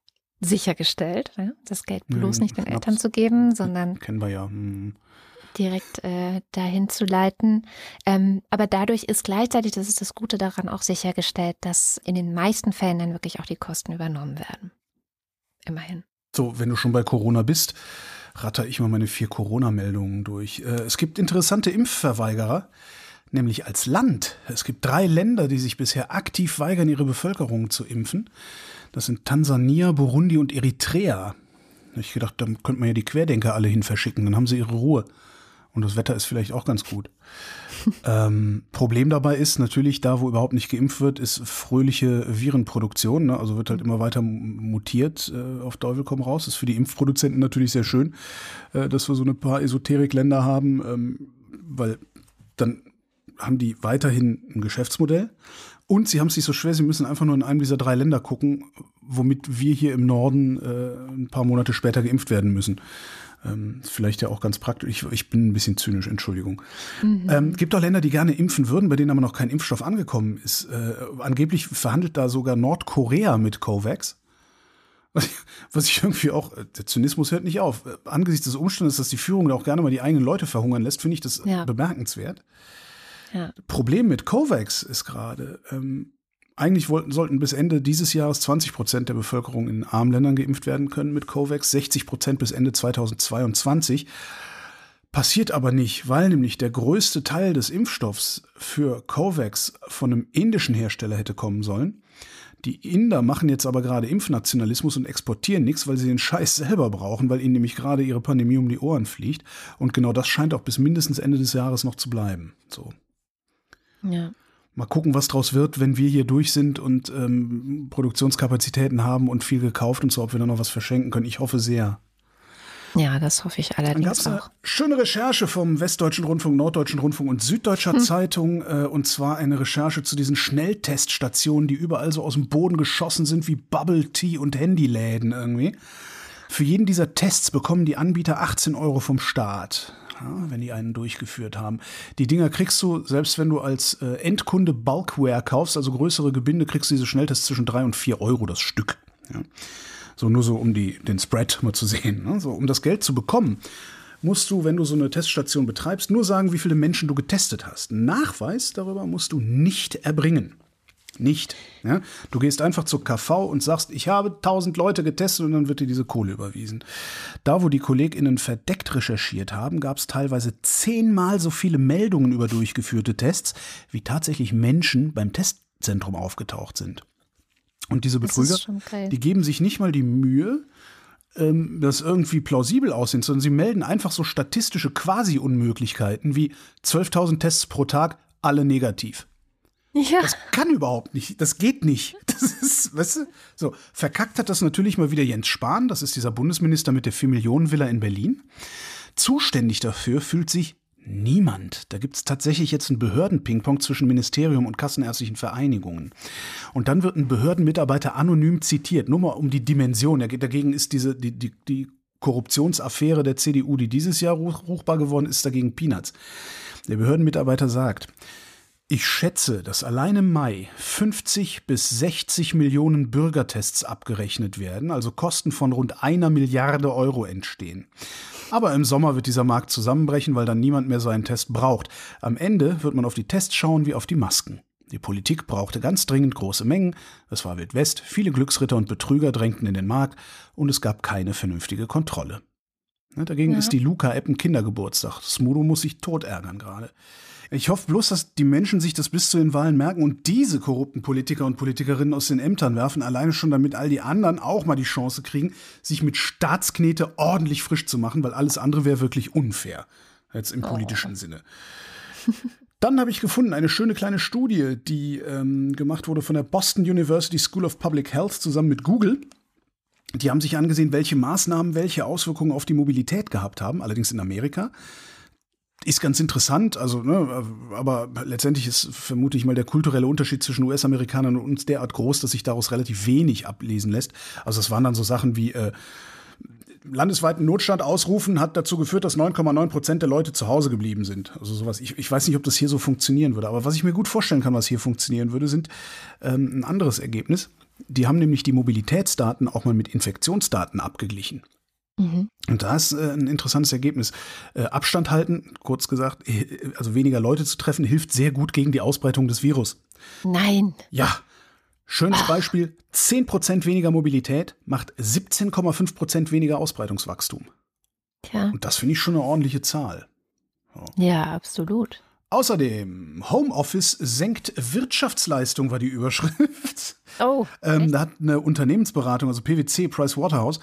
sichergestellt, ja? das Geld bloß mhm, nicht den Eltern zu geben, sondern kennen wir ja. Mhm. direkt äh, dahin zu leiten. Ähm, aber dadurch ist gleichzeitig, das ist das Gute daran, auch sichergestellt, dass in den meisten Fällen dann wirklich auch die Kosten übernommen werden. Immerhin. So, wenn du schon bei Corona bist, ratter ich mal meine vier Corona-Meldungen durch. Äh, es gibt interessante Impfverweigerer, nämlich als Land. Es gibt drei Länder, die sich bisher aktiv weigern, ihre Bevölkerung zu impfen. Das sind Tansania, Burundi und Eritrea. Ich gedacht, da könnte man ja die Querdenker alle hin verschicken, dann haben sie ihre Ruhe. Und das Wetter ist vielleicht auch ganz gut. ähm, Problem dabei ist natürlich, da wo überhaupt nicht geimpft wird, ist fröhliche Virenproduktion. Ne? Also wird halt immer weiter mutiert äh, auf Teufel komm raus. Ist für die Impfproduzenten natürlich sehr schön, äh, dass wir so ein paar Esoterikländer haben, ähm, weil dann haben die weiterhin ein Geschäftsmodell. Und sie haben es nicht so schwer, sie müssen einfach nur in einem dieser drei Länder gucken, womit wir hier im Norden äh, ein paar Monate später geimpft werden müssen. Ähm, vielleicht ja auch ganz praktisch. Ich, ich bin ein bisschen zynisch, Entschuldigung. Mhm. Ähm, gibt auch Länder, die gerne impfen würden, bei denen aber noch kein Impfstoff angekommen ist. Äh, angeblich verhandelt da sogar Nordkorea mit COVAX. Was ich, was ich irgendwie auch, äh, der Zynismus hört nicht auf. Äh, angesichts des Umstandes, dass die Führung da auch gerne mal die eigenen Leute verhungern lässt, finde ich das ja. bemerkenswert. Ja. Problem mit COVAX ist gerade, ähm, eigentlich wollten, sollten bis Ende dieses Jahres 20 Prozent der Bevölkerung in armen Ländern geimpft werden können mit COVAX, 60 Prozent bis Ende 2022. Passiert aber nicht, weil nämlich der größte Teil des Impfstoffs für COVAX von einem indischen Hersteller hätte kommen sollen. Die Inder machen jetzt aber gerade Impfnationalismus und exportieren nichts, weil sie den Scheiß selber brauchen, weil ihnen nämlich gerade ihre Pandemie um die Ohren fliegt. Und genau das scheint auch bis mindestens Ende des Jahres noch zu bleiben. So. Ja. Mal gucken, was draus wird, wenn wir hier durch sind und ähm, Produktionskapazitäten haben und viel gekauft und so, ob wir dann noch was verschenken können. Ich hoffe sehr. Ja, das hoffe ich allerdings Dann auch. schöne Recherche vom Westdeutschen Rundfunk, Norddeutschen Rundfunk und Süddeutscher hm. Zeitung äh, und zwar eine Recherche zu diesen Schnellteststationen, die überall so aus dem Boden geschossen sind wie Bubble Tea und Handyläden irgendwie. Für jeden dieser Tests bekommen die Anbieter 18 Euro vom Staat ja, wenn die einen durchgeführt haben. Die Dinger kriegst du, selbst wenn du als äh, Endkunde Bulkware kaufst, also größere Gebinde, kriegst du diese Schnelltests zwischen drei und vier Euro das Stück. Ja. So nur so, um die, den Spread mal zu sehen. Ne? So, um das Geld zu bekommen, musst du, wenn du so eine Teststation betreibst, nur sagen, wie viele Menschen du getestet hast. Nachweis darüber musst du nicht erbringen nicht. Ja? Du gehst einfach zur KV und sagst, ich habe 1000 Leute getestet und dann wird dir diese Kohle überwiesen. Da, wo die KollegInnen verdeckt recherchiert haben, gab es teilweise zehnmal so viele Meldungen über durchgeführte Tests, wie tatsächlich Menschen beim Testzentrum aufgetaucht sind. Und diese Betrüger, die geben sich nicht mal die Mühe, ähm, das irgendwie plausibel aussehen, sondern sie melden einfach so statistische Quasi-Unmöglichkeiten wie 12.000 Tests pro Tag, alle negativ. Ja. Das kann überhaupt nicht. Das geht nicht. Das ist, weißt du, so. Verkackt hat das natürlich mal wieder Jens Spahn. Das ist dieser Bundesminister mit der 4-Millionen-Villa in Berlin. Zuständig dafür fühlt sich niemand. Da gibt es tatsächlich jetzt einen Behörden-Ping-Pong zwischen Ministerium und kassenärztlichen Vereinigungen. Und dann wird ein Behördenmitarbeiter anonym zitiert. Nur mal um die Dimension. Dagegen ist diese, die, die, die Korruptionsaffäre der CDU, die dieses Jahr ruchbar geworden ist, dagegen Peanuts. Der Behördenmitarbeiter sagt, ich schätze, dass allein im Mai 50 bis 60 Millionen Bürgertests abgerechnet werden, also Kosten von rund einer Milliarde Euro entstehen. Aber im Sommer wird dieser Markt zusammenbrechen, weil dann niemand mehr so einen Test braucht. Am Ende wird man auf die Tests schauen wie auf die Masken. Die Politik brauchte ganz dringend große Mengen, es war Wild West, viele Glücksritter und Betrüger drängten in den Markt und es gab keine vernünftige Kontrolle. Dagegen ja. ist die Luca-App ein Kindergeburtstag. Smudo muss sich tot ärgern gerade. Ich hoffe bloß, dass die Menschen sich das bis zu den Wahlen merken und diese korrupten Politiker und Politikerinnen aus den Ämtern werfen, alleine schon damit all die anderen auch mal die Chance kriegen, sich mit Staatsknete ordentlich frisch zu machen, weil alles andere wäre wirklich unfair. Jetzt im politischen oh. Sinne. Dann habe ich gefunden eine schöne kleine Studie, die ähm, gemacht wurde von der Boston University School of Public Health zusammen mit Google. Die haben sich angesehen, welche Maßnahmen welche Auswirkungen auf die Mobilität gehabt haben, allerdings in Amerika. Ist ganz interessant, also, ne, aber letztendlich ist, vermute ich mal, der kulturelle Unterschied zwischen US-Amerikanern und uns derart groß, dass sich daraus relativ wenig ablesen lässt. Also es waren dann so Sachen wie äh, landesweiten Notstand ausrufen, hat dazu geführt, dass 9,9 Prozent der Leute zu Hause geblieben sind. Also sowas. Ich, ich weiß nicht, ob das hier so funktionieren würde, aber was ich mir gut vorstellen kann, was hier funktionieren würde, sind ähm, ein anderes Ergebnis. Die haben nämlich die Mobilitätsdaten auch mal mit Infektionsdaten abgeglichen. Mhm. Und da ist äh, ein interessantes Ergebnis. Äh, Abstand halten, kurz gesagt, äh, also weniger Leute zu treffen, hilft sehr gut gegen die Ausbreitung des Virus. Nein. Ja. Schönes Ach. Beispiel, 10% weniger Mobilität macht 17,5% weniger Ausbreitungswachstum. Tja. Und das finde ich schon eine ordentliche Zahl. So. Ja, absolut. Außerdem, Homeoffice senkt Wirtschaftsleistung, war die Überschrift. Oh. Ähm, da hat eine Unternehmensberatung, also PwC, Pricewaterhouse,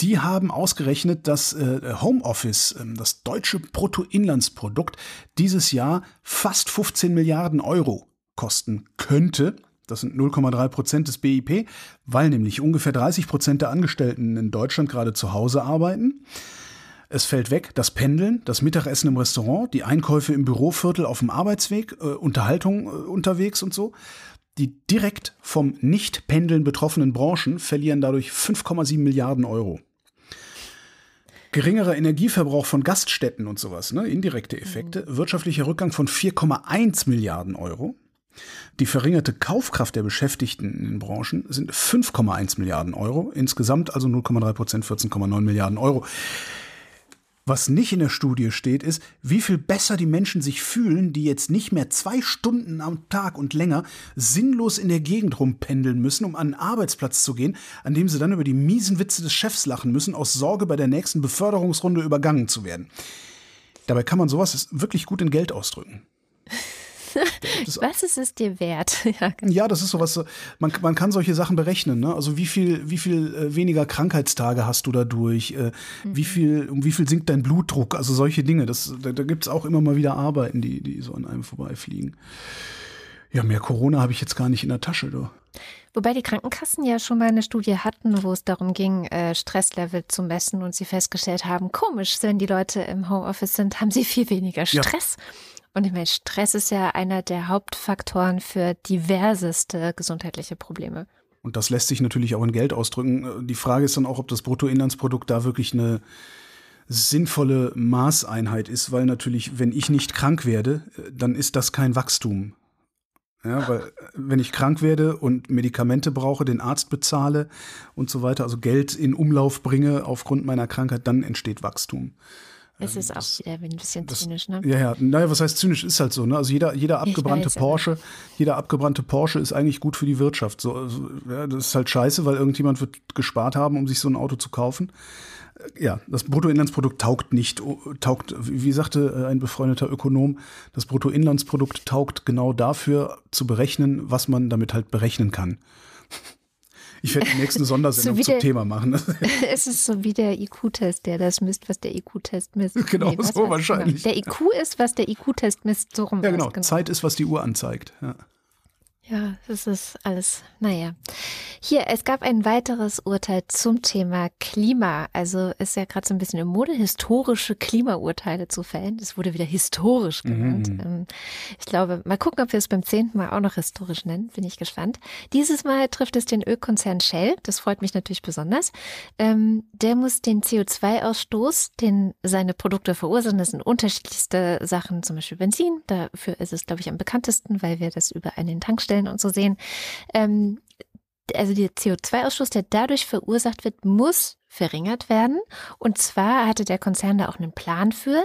die haben ausgerechnet, dass äh, Homeoffice, äh, das deutsche Bruttoinlandsprodukt, dieses Jahr fast 15 Milliarden Euro kosten könnte. Das sind 0,3 Prozent des BIP, weil nämlich ungefähr 30 Prozent der Angestellten in Deutschland gerade zu Hause arbeiten. Es fällt weg das Pendeln, das Mittagessen im Restaurant, die Einkäufe im Büroviertel auf dem Arbeitsweg, äh, Unterhaltung äh, unterwegs und so. Die direkt vom Nicht-Pendeln betroffenen Branchen verlieren dadurch 5,7 Milliarden Euro. Geringerer Energieverbrauch von Gaststätten und sowas, ne? indirekte Effekte, mhm. wirtschaftlicher Rückgang von 4,1 Milliarden Euro. Die verringerte Kaufkraft der Beschäftigten in den Branchen sind 5,1 Milliarden Euro, insgesamt also 0,3 Prozent, 14,9 Milliarden Euro. Was nicht in der Studie steht, ist, wie viel besser die Menschen sich fühlen, die jetzt nicht mehr zwei Stunden am Tag und länger sinnlos in der Gegend rumpendeln müssen, um an einen Arbeitsplatz zu gehen, an dem sie dann über die miesen Witze des Chefs lachen müssen, aus Sorge bei der nächsten Beförderungsrunde übergangen zu werden. Dabei kann man sowas wirklich gut in Geld ausdrücken. Was ist es dir wert? ja, genau. ja, das ist sowas, man, man kann solche Sachen berechnen. Ne? Also wie viel, wie viel äh, weniger Krankheitstage hast du dadurch? Äh, mhm. Wie viel, um wie viel sinkt dein Blutdruck? Also solche Dinge. Das, da da gibt es auch immer mal wieder Arbeiten, die, die so an einem vorbeifliegen. Ja, mehr Corona habe ich jetzt gar nicht in der Tasche. Du. Wobei die Krankenkassen ja schon mal eine Studie hatten, wo es darum ging, äh, Stresslevel zu messen und sie festgestellt haben, komisch, wenn die Leute im Homeoffice sind, haben sie viel weniger Stress. Ja. Und ich meine, Stress ist ja einer der Hauptfaktoren für diverseste gesundheitliche Probleme. Und das lässt sich natürlich auch in Geld ausdrücken. Die Frage ist dann auch, ob das Bruttoinlandsprodukt da wirklich eine sinnvolle Maßeinheit ist, weil natürlich, wenn ich nicht krank werde, dann ist das kein Wachstum. Ja, weil wenn ich krank werde und Medikamente brauche, den Arzt bezahle und so weiter, also Geld in Umlauf bringe aufgrund meiner Krankheit, dann entsteht Wachstum. Es ähm, ist auch wieder ein bisschen das, zynisch, ne? Ja, ja. Naja, was heißt zynisch? Ist halt so, ne? Also jeder, jeder abgebrannte weiß, Porsche, ja. jeder abgebrannte Porsche ist eigentlich gut für die Wirtschaft. So, also, ja, das ist halt scheiße, weil irgendjemand wird gespart haben, um sich so ein Auto zu kaufen. Äh, ja, das Bruttoinlandsprodukt taugt nicht, taugt, wie sagte äh, ein befreundeter Ökonom, das Bruttoinlandsprodukt taugt genau dafür zu berechnen, was man damit halt berechnen kann. Ich werde die nächste Sondersendung so zum der, Thema machen. es ist so wie der IQ-Test, der das misst, was der IQ-Test misst. Genau, nee, so wahrscheinlich. Genau. Der IQ ist, was der IQ-Test misst, so rum. Ja, genau. genau. Zeit ist, was die Uhr anzeigt. Ja. Ja, das ist alles, naja. Hier, es gab ein weiteres Urteil zum Thema Klima. Also ist ja gerade so ein bisschen im Mode, historische Klimaurteile zu fällen. Das wurde wieder historisch genannt. Mhm. Ich glaube, mal gucken, ob wir es beim zehnten Mal auch noch historisch nennen. Bin ich gespannt. Dieses Mal trifft es den Ölkonzern Shell. Das freut mich natürlich besonders. Ähm, der muss den CO2-Ausstoß, den seine Produkte verursachen, das sind unterschiedlichste Sachen, zum Beispiel Benzin. Dafür ist es, glaube ich, am bekanntesten, weil wir das über einen Tankstellen Tankstellen und so sehen. Ähm, also der CO2-Ausstoß, der dadurch verursacht wird, muss verringert werden. Und zwar hatte der Konzern da auch einen Plan für.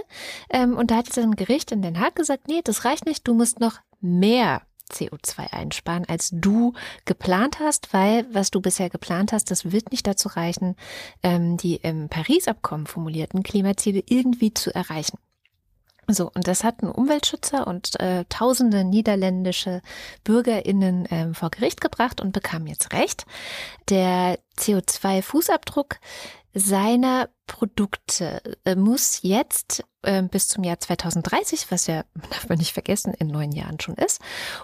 Ähm, und da hat jetzt ein Gericht in Den Haag gesagt, nee, das reicht nicht, du musst noch mehr CO2 einsparen, als du geplant hast, weil was du bisher geplant hast, das wird nicht dazu reichen, ähm, die im Paris-Abkommen formulierten Klimaziele irgendwie zu erreichen. So, und das hatten Umweltschützer und äh, tausende niederländische BürgerInnen äh, vor Gericht gebracht und bekamen jetzt recht. Der CO2-Fußabdruck seiner Produkte äh, muss jetzt äh, bis zum Jahr 2030, was ja, darf man nicht vergessen, in neun Jahren schon ist,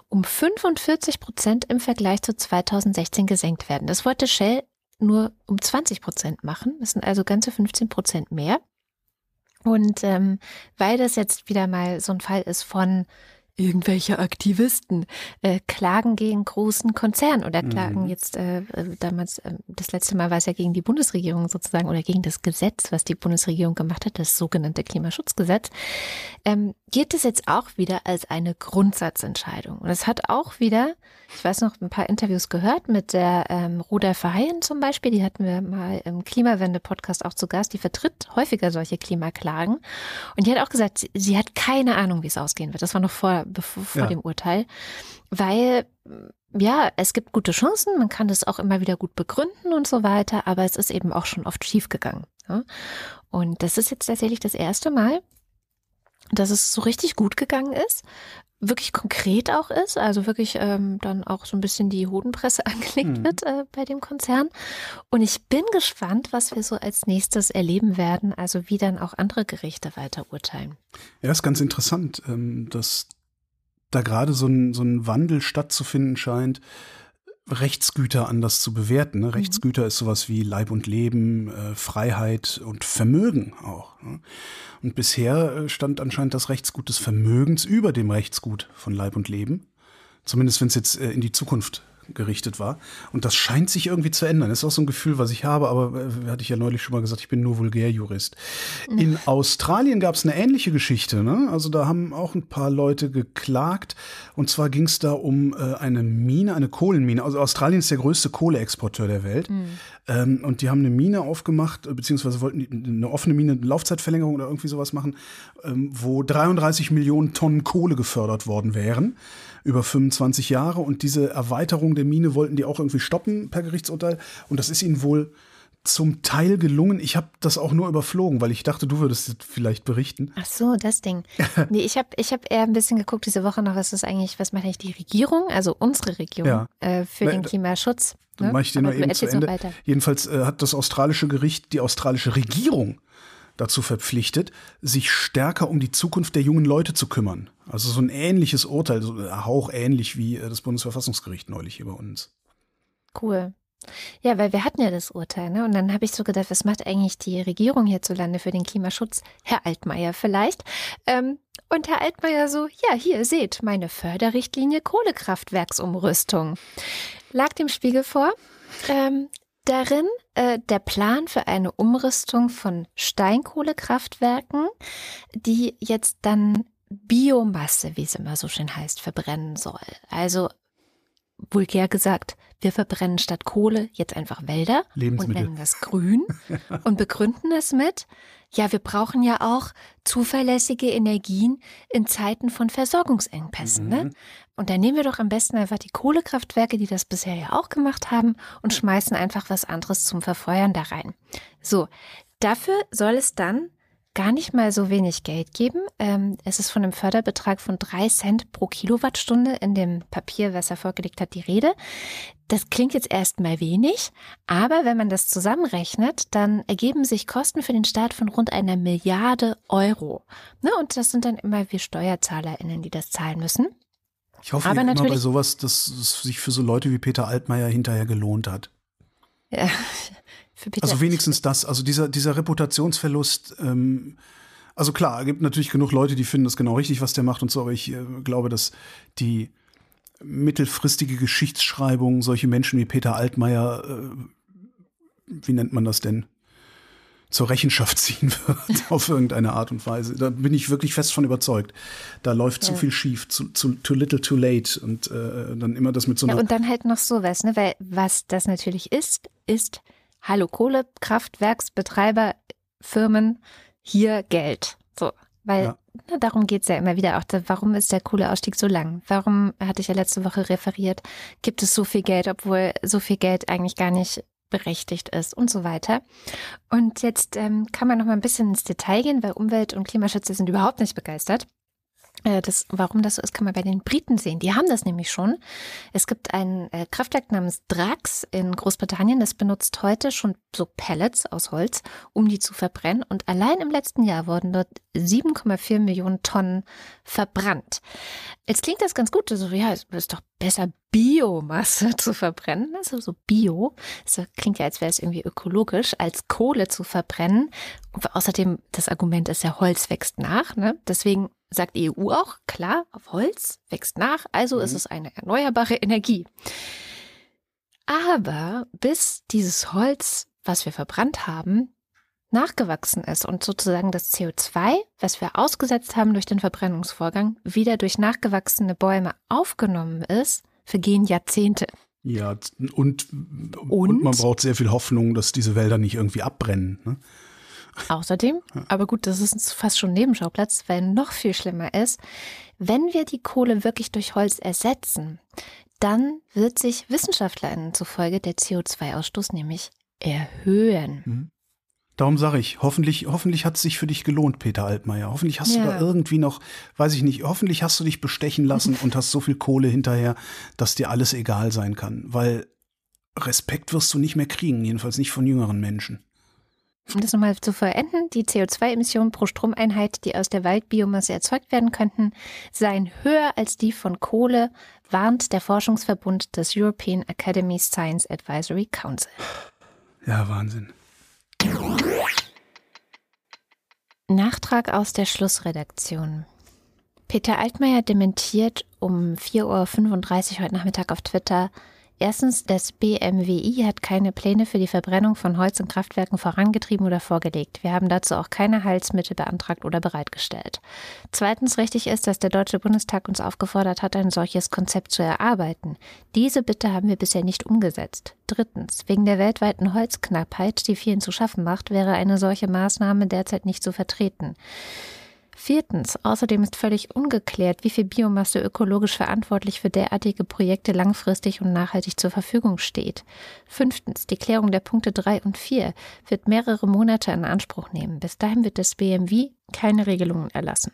um 45 Prozent im Vergleich zu 2016 gesenkt werden. Das wollte Shell nur um 20 Prozent machen. Das sind also ganze 15 Prozent mehr. Und ähm, weil das jetzt wieder mal so ein Fall ist von irgendwelche Aktivisten äh, klagen gegen großen Konzern oder klagen mhm. jetzt äh, äh, damals, äh, das letzte Mal war es ja gegen die Bundesregierung sozusagen oder gegen das Gesetz, was die Bundesregierung gemacht hat, das sogenannte Klimaschutzgesetz, ähm, geht es jetzt auch wieder als eine Grundsatzentscheidung. Und es hat auch wieder, ich weiß noch, ein paar Interviews gehört mit der ähm, Ruder Verheyen zum Beispiel, die hatten wir mal im Klimawende-Podcast auch zu Gast, die vertritt häufiger solche Klimaklagen. Und die hat auch gesagt, sie, sie hat keine Ahnung, wie es ausgehen wird. Das war noch vor bevor, vor ja. dem Urteil, weil ja, es gibt gute Chancen, man kann das auch immer wieder gut begründen und so weiter, aber es ist eben auch schon oft schiefgegangen. Ja? Und das ist jetzt tatsächlich das erste Mal, dass es so richtig gut gegangen ist, wirklich konkret auch ist, also wirklich ähm, dann auch so ein bisschen die Hodenpresse angelegt mhm. wird äh, bei dem Konzern. Und ich bin gespannt, was wir so als nächstes erleben werden, also wie dann auch andere Gerichte weiter urteilen. Ja, ist ganz interessant, ähm, dass da gerade so ein, so ein Wandel stattzufinden scheint, Rechtsgüter anders zu bewerten. Ne? Mhm. Rechtsgüter ist sowas wie Leib und Leben, äh, Freiheit und Vermögen auch. Ne? Und bisher äh, stand anscheinend das Rechtsgut des Vermögens über dem Rechtsgut von Leib und Leben. Zumindest wenn es jetzt äh, in die Zukunft gerichtet war. Und das scheint sich irgendwie zu ändern. Das ist auch so ein Gefühl, was ich habe, aber äh, hatte ich ja neulich schon mal gesagt, ich bin nur Vulgärjurist. In mhm. Australien gab es eine ähnliche Geschichte. Ne? Also da haben auch ein paar Leute geklagt. Und zwar ging es da um äh, eine Mine, eine Kohlenmine. Also Australien ist der größte Kohleexporteur der Welt. Mhm. Ähm, und die haben eine Mine aufgemacht, äh, beziehungsweise wollten eine offene Mine, eine Laufzeitverlängerung oder irgendwie sowas machen, ähm, wo 33 Millionen Tonnen Kohle gefördert worden wären über 25 Jahre. Und diese Erweiterung der Mine wollten die auch irgendwie stoppen per Gerichtsurteil. Und das ist ihnen wohl zum Teil gelungen. Ich habe das auch nur überflogen, weil ich dachte, du würdest vielleicht berichten. Ach so, das Ding. nee, ich habe ich hab eher ein bisschen geguckt diese Woche noch, was ist eigentlich, was macht eigentlich die Regierung, also unsere Regierung ja. äh, für Na, den Klimaschutz. Dann ne? mache ich dir nur eben zu Ende. Jedenfalls äh, hat das australische Gericht die australische Regierung dazu verpflichtet, sich stärker um die Zukunft der jungen Leute zu kümmern. Also so ein ähnliches Urteil, so ein Hauch ähnlich wie äh, das Bundesverfassungsgericht neulich hier bei uns. Cool. Ja, weil wir hatten ja das Urteil, ne? Und dann habe ich so gedacht, was macht eigentlich die Regierung hierzulande für den Klimaschutz? Herr Altmaier vielleicht. Ähm, und Herr Altmaier so, ja, hier seht, meine Förderrichtlinie Kohlekraftwerksumrüstung. Lag dem Spiegel vor. Ähm, darin äh, der Plan für eine Umrüstung von Steinkohlekraftwerken, die jetzt dann Biomasse, wie es immer so schön heißt, verbrennen soll. Also vulgär gesagt, wir verbrennen statt Kohle jetzt einfach Wälder und nennen das grün und begründen es mit, ja, wir brauchen ja auch zuverlässige Energien in Zeiten von Versorgungsengpässen. Ne? Mhm. Ne? Und dann nehmen wir doch am besten einfach die Kohlekraftwerke, die das bisher ja auch gemacht haben, und schmeißen einfach was anderes zum Verfeuern da rein. So, dafür soll es dann gar nicht mal so wenig Geld geben. Ähm, es ist von einem Förderbetrag von drei Cent pro Kilowattstunde in dem Papier, was er vorgelegt hat, die Rede. Das klingt jetzt erstmal wenig, aber wenn man das zusammenrechnet, dann ergeben sich Kosten für den Staat von rund einer Milliarde Euro. Ne, und das sind dann immer wir SteuerzahlerInnen, die das zahlen müssen. Ich hoffe aber natürlich, immer bei sowas, dass es sich für so Leute wie Peter Altmaier hinterher gelohnt hat. Ja, also wenigstens das, also dieser, dieser Reputationsverlust, ähm, also klar, es gibt natürlich genug Leute, die finden das genau richtig, was der macht und so, aber ich äh, glaube, dass die mittelfristige Geschichtsschreibung solche Menschen wie Peter Altmaier, äh, wie nennt man das denn? zur Rechenschaft ziehen wird auf irgendeine Art und Weise. Da bin ich wirklich fest von überzeugt. Da läuft ja. zu viel schief, zu, zu too little, too late und äh, dann immer das mit so einer. Ja, und dann halt noch sowas, ne? Weil was das natürlich ist, ist Hallo Kohlekraftwerksbetreiber, Firmen, hier Geld. So, weil ja. na, darum geht's ja immer wieder auch. Warum ist der Kohleausstieg so lang? Warum, hatte ich ja letzte Woche referiert, gibt es so viel Geld, obwohl so viel Geld eigentlich gar nicht berechtigt ist und so weiter. Und jetzt ähm, kann man noch mal ein bisschen ins Detail gehen, weil Umwelt- und Klimaschützer sind überhaupt nicht begeistert. Äh, das, warum das so ist, kann man bei den Briten sehen. Die haben das nämlich schon. Es gibt ein äh, Kraftwerk namens Drax in Großbritannien, das benutzt heute schon so Pellets aus Holz, um die zu verbrennen. Und allein im letzten Jahr wurden dort 7,4 Millionen Tonnen verbrannt. Jetzt klingt das ganz gut. Also, ja, es ist doch besser, Biomasse zu verbrennen. Also so Bio. Das klingt ja, als wäre es irgendwie ökologisch, als Kohle zu verbrennen. Und außerdem, das Argument ist ja, Holz wächst nach. Ne? Deswegen sagt die EU auch, klar, auf Holz wächst nach, also mhm. ist es eine erneuerbare Energie. Aber bis dieses Holz, was wir verbrannt haben, nachgewachsen ist und sozusagen das CO2, was wir ausgesetzt haben durch den Verbrennungsvorgang, wieder durch nachgewachsene Bäume aufgenommen ist, vergehen Jahrzehnte. Ja, und, und, und man braucht sehr viel Hoffnung, dass diese Wälder nicht irgendwie abbrennen. Ne? Außerdem, aber gut, das ist fast schon Nebenschauplatz, weil noch viel schlimmer ist, wenn wir die Kohle wirklich durch Holz ersetzen, dann wird sich WissenschaftlerInnen zufolge der CO2-Ausstoß nämlich erhöhen. Mhm. Darum sage ich, hoffentlich, hoffentlich hat es sich für dich gelohnt, Peter Altmaier. Hoffentlich hast ja. du da irgendwie noch, weiß ich nicht, hoffentlich hast du dich bestechen lassen und hast so viel Kohle hinterher, dass dir alles egal sein kann. Weil Respekt wirst du nicht mehr kriegen, jedenfalls nicht von jüngeren Menschen. Um das nochmal zu vollenden, die CO2-Emissionen pro Stromeinheit, die aus der Waldbiomasse erzeugt werden könnten, seien höher als die von Kohle, warnt der Forschungsverbund des European Academy Science Advisory Council. Ja, Wahnsinn. Nachtrag aus der Schlussredaktion. Peter Altmaier dementiert um 4.35 Uhr heute Nachmittag auf Twitter, Erstens, das BMWI hat keine Pläne für die Verbrennung von Holz in Kraftwerken vorangetrieben oder vorgelegt. Wir haben dazu auch keine Heilsmittel beantragt oder bereitgestellt. Zweitens, richtig ist, dass der Deutsche Bundestag uns aufgefordert hat, ein solches Konzept zu erarbeiten. Diese Bitte haben wir bisher nicht umgesetzt. Drittens, wegen der weltweiten Holzknappheit, die vielen zu schaffen macht, wäre eine solche Maßnahme derzeit nicht zu vertreten. Viertens, außerdem ist völlig ungeklärt, wie viel Biomasse ökologisch verantwortlich für derartige Projekte langfristig und nachhaltig zur Verfügung steht. Fünftens, die Klärung der Punkte drei und vier wird mehrere Monate in Anspruch nehmen. Bis dahin wird das BMW keine Regelungen erlassen.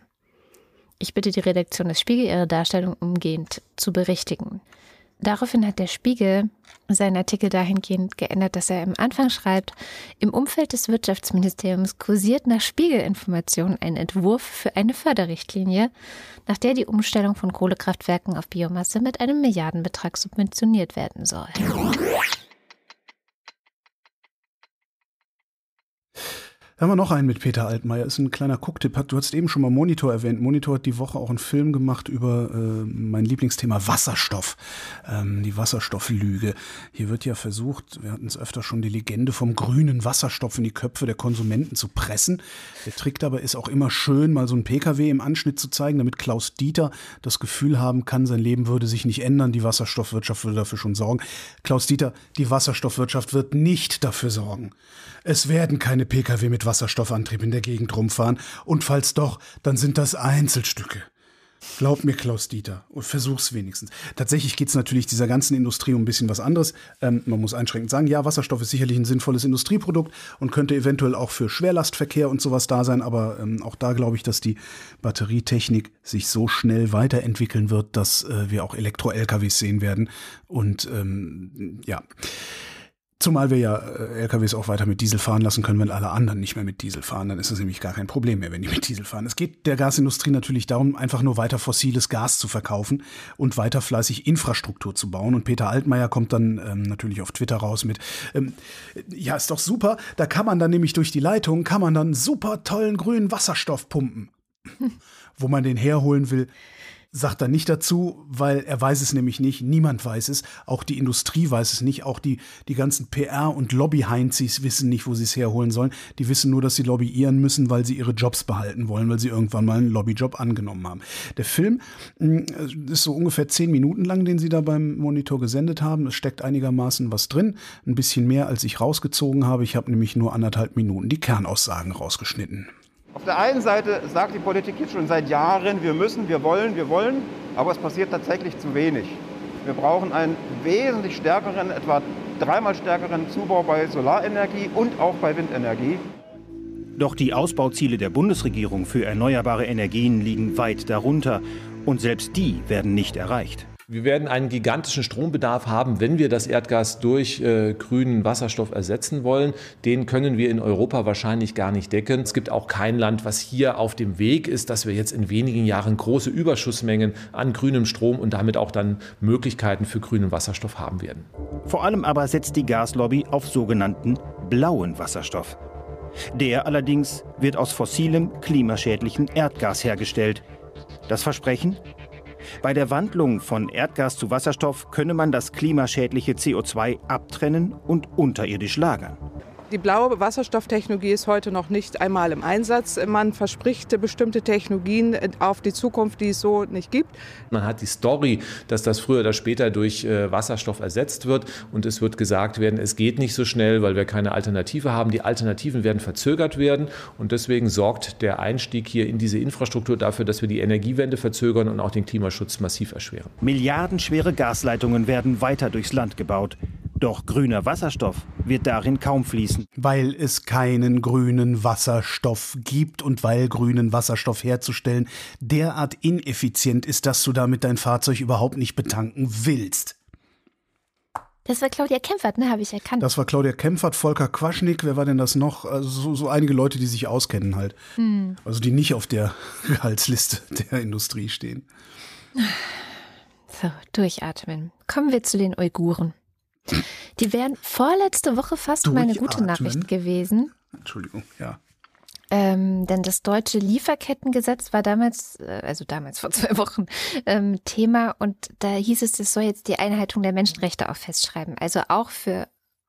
Ich bitte die Redaktion des Spiegel, ihre Darstellung umgehend zu berichtigen. Daraufhin hat der Spiegel seinen Artikel dahingehend geändert, dass er im Anfang schreibt, im Umfeld des Wirtschaftsministeriums kursiert nach Spiegelinformationen ein Entwurf für eine Förderrichtlinie, nach der die Umstellung von Kohlekraftwerken auf Biomasse mit einem Milliardenbetrag subventioniert werden soll. Haben wir noch einen mit Peter Altmaier. Ist ein kleiner Gucktipp. Du hast eben schon mal Monitor erwähnt. Monitor hat die Woche auch einen Film gemacht über äh, mein Lieblingsthema Wasserstoff. Ähm, die Wasserstofflüge. Hier wird ja versucht, wir hatten es öfter schon, die Legende vom grünen Wasserstoff in die Köpfe der Konsumenten zu pressen. Der Trick dabei ist auch immer schön, mal so einen Pkw im Anschnitt zu zeigen, damit Klaus Dieter das Gefühl haben kann, sein Leben würde sich nicht ändern. Die Wasserstoffwirtschaft würde dafür schon sorgen. Klaus Dieter, die Wasserstoffwirtschaft wird nicht dafür sorgen. Es werden keine Pkw mit Wasserstoffantrieb in der Gegend rumfahren und falls doch, dann sind das Einzelstücke. Glaub mir, Klaus Dieter, und versuch's wenigstens. Tatsächlich geht's natürlich dieser ganzen Industrie um ein bisschen was anderes. Ähm, man muss einschränkend sagen, ja, Wasserstoff ist sicherlich ein sinnvolles Industrieprodukt und könnte eventuell auch für Schwerlastverkehr und sowas da sein, aber ähm, auch da glaube ich, dass die Batterietechnik sich so schnell weiterentwickeln wird, dass äh, wir auch Elektro-LKWs sehen werden. Und ähm, ja. Zumal wir ja äh, LKWs auch weiter mit Diesel fahren lassen können, wenn alle anderen nicht mehr mit Diesel fahren. Dann ist es nämlich gar kein Problem mehr, wenn die mit Diesel fahren. Es geht der Gasindustrie natürlich darum, einfach nur weiter fossiles Gas zu verkaufen und weiter fleißig Infrastruktur zu bauen. Und Peter Altmaier kommt dann ähm, natürlich auf Twitter raus mit, ähm, ja, ist doch super, da kann man dann nämlich durch die Leitung, kann man dann super tollen grünen Wasserstoff pumpen. Wo man den herholen will, sagt er nicht dazu, weil er weiß es nämlich nicht. Niemand weiß es. Auch die Industrie weiß es nicht. Auch die, die ganzen PR- und Lobby-Heinzis wissen nicht, wo sie es herholen sollen. Die wissen nur, dass sie lobbyieren müssen, weil sie ihre Jobs behalten wollen, weil sie irgendwann mal einen Lobbyjob angenommen haben. Der Film hm, ist so ungefähr zehn Minuten lang, den sie da beim Monitor gesendet haben. Es steckt einigermaßen was drin. Ein bisschen mehr, als ich rausgezogen habe. Ich habe nämlich nur anderthalb Minuten die Kernaussagen rausgeschnitten. Auf der einen Seite sagt die Politik jetzt schon seit Jahren, wir müssen, wir wollen, wir wollen, aber es passiert tatsächlich zu wenig. Wir brauchen einen wesentlich stärkeren, etwa dreimal stärkeren Zubau bei Solarenergie und auch bei Windenergie. Doch die Ausbauziele der Bundesregierung für erneuerbare Energien liegen weit darunter. Und selbst die werden nicht erreicht. Wir werden einen gigantischen Strombedarf haben, wenn wir das Erdgas durch äh, grünen Wasserstoff ersetzen wollen. Den können wir in Europa wahrscheinlich gar nicht decken. Es gibt auch kein Land, was hier auf dem Weg ist, dass wir jetzt in wenigen Jahren große Überschussmengen an grünem Strom und damit auch dann Möglichkeiten für grünen Wasserstoff haben werden. Vor allem aber setzt die Gaslobby auf sogenannten blauen Wasserstoff. Der allerdings wird aus fossilem, klimaschädlichen Erdgas hergestellt. Das Versprechen? Bei der Wandlung von Erdgas zu Wasserstoff könne man das klimaschädliche CO2 abtrennen und unterirdisch lagern. Die blaue Wasserstofftechnologie ist heute noch nicht einmal im Einsatz. Man verspricht bestimmte Technologien auf die Zukunft, die es so nicht gibt. Man hat die Story, dass das früher oder später durch äh, Wasserstoff ersetzt wird. Und es wird gesagt werden, es geht nicht so schnell, weil wir keine Alternative haben. Die Alternativen werden verzögert werden. Und deswegen sorgt der Einstieg hier in diese Infrastruktur dafür, dass wir die Energiewende verzögern und auch den Klimaschutz massiv erschweren. Milliardenschwere Gasleitungen werden weiter durchs Land gebaut. Doch grüner Wasserstoff wird darin kaum fließen. Weil es keinen grünen Wasserstoff gibt und weil grünen Wasserstoff herzustellen derart ineffizient ist, dass du damit dein Fahrzeug überhaupt nicht betanken willst. Das war Claudia Kempfert, ne, habe ich erkannt. Das war Claudia Kempfert, Volker Quaschnik, wer war denn das noch? Also so, so einige Leute, die sich auskennen halt. Hm. Also die nicht auf der Gehaltsliste der Industrie stehen. So, durchatmen. Kommen wir zu den Uiguren. Die wären vorletzte Woche fast meine gute Nachricht gewesen. Entschuldigung, ja. Ähm, denn das deutsche Lieferkettengesetz war damals, äh, also damals vor zwei Wochen, ähm, Thema und da hieß es, es soll jetzt die Einhaltung der Menschenrechte auch festschreiben. Also auch für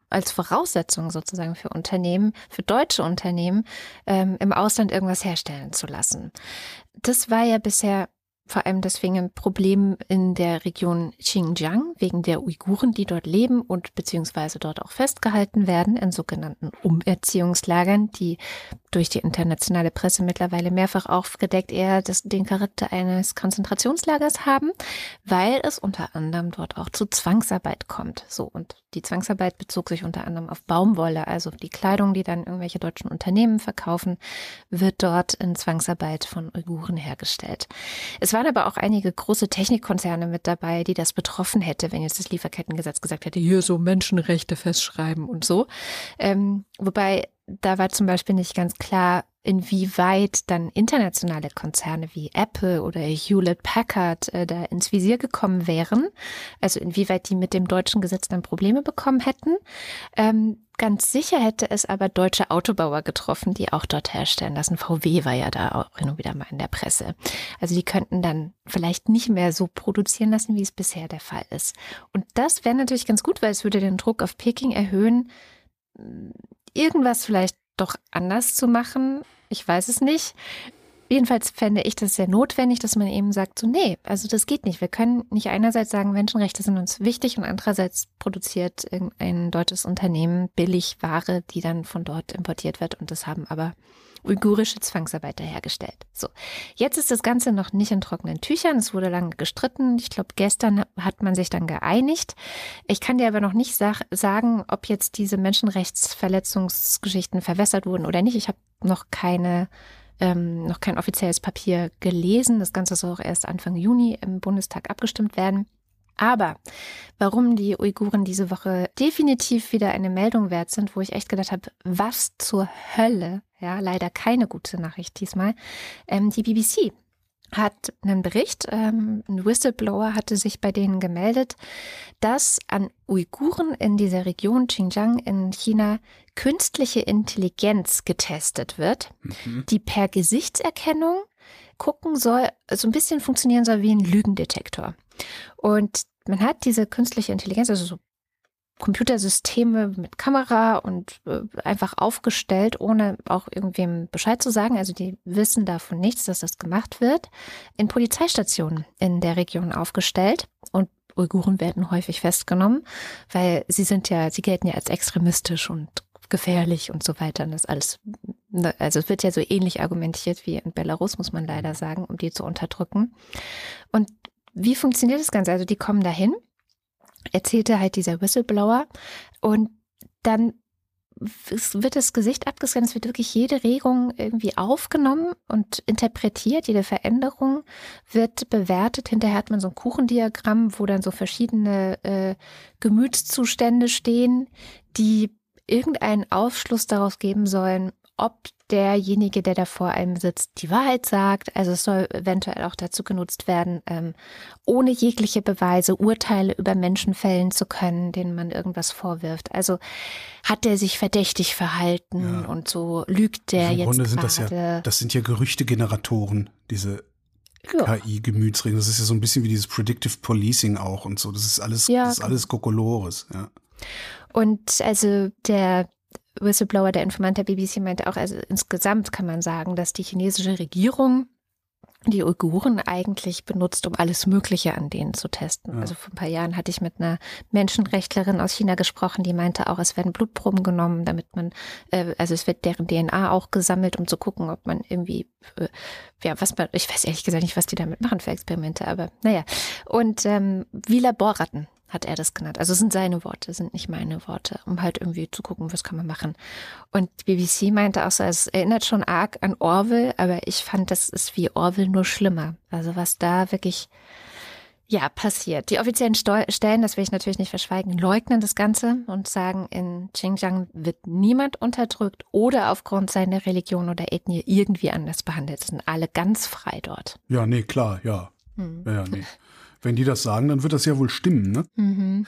als Voraussetzung sozusagen für Unternehmen, für deutsche Unternehmen, ähm, im Ausland irgendwas herstellen zu lassen. Das war ja bisher vor allem deswegen ein Problem in der Region Xinjiang wegen der Uiguren, die dort leben und beziehungsweise dort auch festgehalten werden in sogenannten Umerziehungslagern, die durch die internationale Presse mittlerweile mehrfach aufgedeckt eher das, den Charakter eines Konzentrationslagers haben, weil es unter anderem dort auch zu Zwangsarbeit kommt. So und die Zwangsarbeit bezog sich unter anderem auf Baumwolle, also die Kleidung, die dann irgendwelche deutschen Unternehmen verkaufen, wird dort in Zwangsarbeit von Uiguren hergestellt. Es waren aber auch einige große Technikkonzerne mit dabei, die das betroffen hätte, wenn jetzt das Lieferkettengesetz gesagt hätte, hier so Menschenrechte festschreiben und so. Ähm, wobei da war zum Beispiel nicht ganz klar, inwieweit dann internationale Konzerne wie Apple oder Hewlett Packard äh, da ins Visier gekommen wären. Also inwieweit die mit dem deutschen Gesetz dann Probleme bekommen hätten. Ähm, ganz sicher hätte es aber deutsche Autobauer getroffen, die auch dort herstellen lassen. VW war ja da auch und wieder mal in der Presse. Also die könnten dann vielleicht nicht mehr so produzieren lassen, wie es bisher der Fall ist. Und das wäre natürlich ganz gut, weil es würde den Druck auf Peking erhöhen, irgendwas vielleicht doch anders zu machen. Ich weiß es nicht. Jedenfalls fände ich das sehr notwendig, dass man eben sagt, so, nee, also das geht nicht. Wir können nicht einerseits sagen, Menschenrechte sind uns wichtig und andererseits produziert ein deutsches Unternehmen billig Ware, die dann von dort importiert wird und das haben aber uigurische Zwangsarbeiter hergestellt. So, jetzt ist das Ganze noch nicht in trockenen Tüchern. Es wurde lange gestritten. Ich glaube, gestern hat man sich dann geeinigt. Ich kann dir aber noch nicht sag, sagen, ob jetzt diese Menschenrechtsverletzungsgeschichten verwässert wurden oder nicht. Ich habe noch keine ähm, noch kein offizielles Papier gelesen. Das Ganze soll auch erst Anfang Juni im Bundestag abgestimmt werden. Aber warum die Uiguren diese Woche definitiv wieder eine Meldung wert sind, wo ich echt gedacht habe, was zur Hölle, ja, leider keine gute Nachricht diesmal, ähm, die BBC hat einen Bericht, ähm, ein Whistleblower hatte sich bei denen gemeldet, dass an Uiguren in dieser Region Xinjiang in China künstliche Intelligenz getestet wird, mhm. die per Gesichtserkennung gucken soll, so ein bisschen funktionieren soll wie ein Lügendetektor. Und man hat diese künstliche Intelligenz, also so Computersysteme mit Kamera und äh, einfach aufgestellt, ohne auch irgendwem Bescheid zu sagen. Also die wissen davon nichts, dass das gemacht wird. In Polizeistationen in der Region aufgestellt und Uiguren werden häufig festgenommen, weil sie sind ja, sie gelten ja als extremistisch und gefährlich und so weiter. Und das alles, ne, also es wird ja so ähnlich argumentiert wie in Belarus, muss man leider sagen, um die zu unterdrücken. Und wie funktioniert das Ganze? Also die kommen dahin, erzählte halt dieser Whistleblower und dann wird das Gesicht abgescannt, es wird wirklich jede Regung irgendwie aufgenommen und interpretiert, jede Veränderung wird bewertet. Hinterher hat man so ein Kuchendiagramm, wo dann so verschiedene äh, Gemütszustände stehen, die irgendeinen Aufschluss daraus geben sollen, ob derjenige, der da vor einem sitzt, die Wahrheit sagt. Also es soll eventuell auch dazu genutzt werden, ähm, ohne jegliche Beweise Urteile über Menschen fällen zu können, denen man irgendwas vorwirft. Also hat der sich verdächtig verhalten Ja. und so lügt der Also Im jetzt Grunde sind das gerade. ja, das sind ja Gerüchtegeneratoren, diese Ja. KI-Gemütsregeln. Das ist ja so ein bisschen wie dieses Predictive Policing auch und so. Das ist alles, Ja, das ist genau. alles Kokolores, ja. Und also der Whistleblower, der Informant der BBC meinte auch, also insgesamt kann man sagen, dass die chinesische Regierung die Uiguren eigentlich benutzt, um alles Mögliche an denen zu testen. Ja. Also vor ein paar Jahren hatte ich mit einer Menschenrechtlerin aus China gesprochen, die meinte auch, es werden Blutproben genommen, damit man, äh, also es wird deren DNA auch gesammelt, um zu gucken, ob man irgendwie, äh, ja, was man, ich weiß ehrlich gesagt nicht, was die damit machen für Experimente, aber naja. Und ähm, wie Laborratten hat er das genannt. Also es sind seine Worte, sind nicht meine Worte, um halt irgendwie zu gucken, was kann man machen. Und die BBC meinte auch so, es erinnert schon arg an Orwell, aber ich fand, das ist wie Orwell nur schlimmer. Also was da wirklich ja, passiert. Die offiziellen Steu Stellen, das will ich natürlich nicht verschweigen, leugnen das Ganze und sagen, in Xinjiang wird niemand unterdrückt oder aufgrund seiner Religion oder Ethnie irgendwie anders behandelt. Es sind alle ganz frei dort. Ja, nee, klar, ja. Hm. Ja, ja, nee. Wenn die das sagen, dann wird das ja wohl stimmen, ne? Mhm.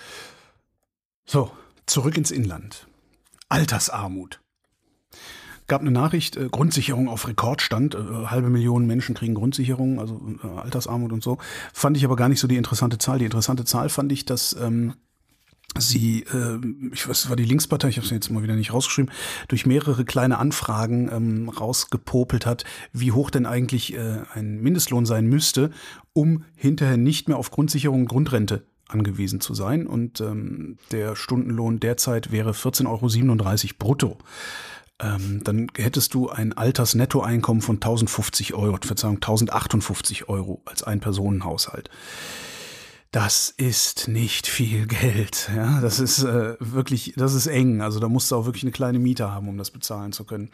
So, zurück ins Inland. Altersarmut. Gab eine Nachricht, äh, Grundsicherung auf Rekordstand, äh, halbe Million Menschen kriegen Grundsicherung, also äh, Altersarmut und so. Fand ich aber gar nicht so die interessante Zahl. Die interessante Zahl fand ich, dass ähm, sie, äh, ich weiß, war die Linkspartei, ich habe es jetzt mal wieder nicht rausgeschrieben, durch mehrere kleine Anfragen ähm, rausgepopelt hat, wie hoch denn eigentlich äh, ein Mindestlohn sein müsste, um hinterher nicht mehr auf Grundsicherung und Grundrente angewiesen zu sein. Und ähm, der Stundenlohn derzeit wäre 14,37 Euro brutto. Ähm, dann hättest du ein Altersnettoeinkommen von 1050 Euro, Verzeihung, 1058 Euro als Ein-Personen-Haushalt. Das ist nicht viel Geld. Ja, das ist äh, wirklich, das ist eng. Also da musst du auch wirklich eine kleine Miete haben, um das bezahlen zu können.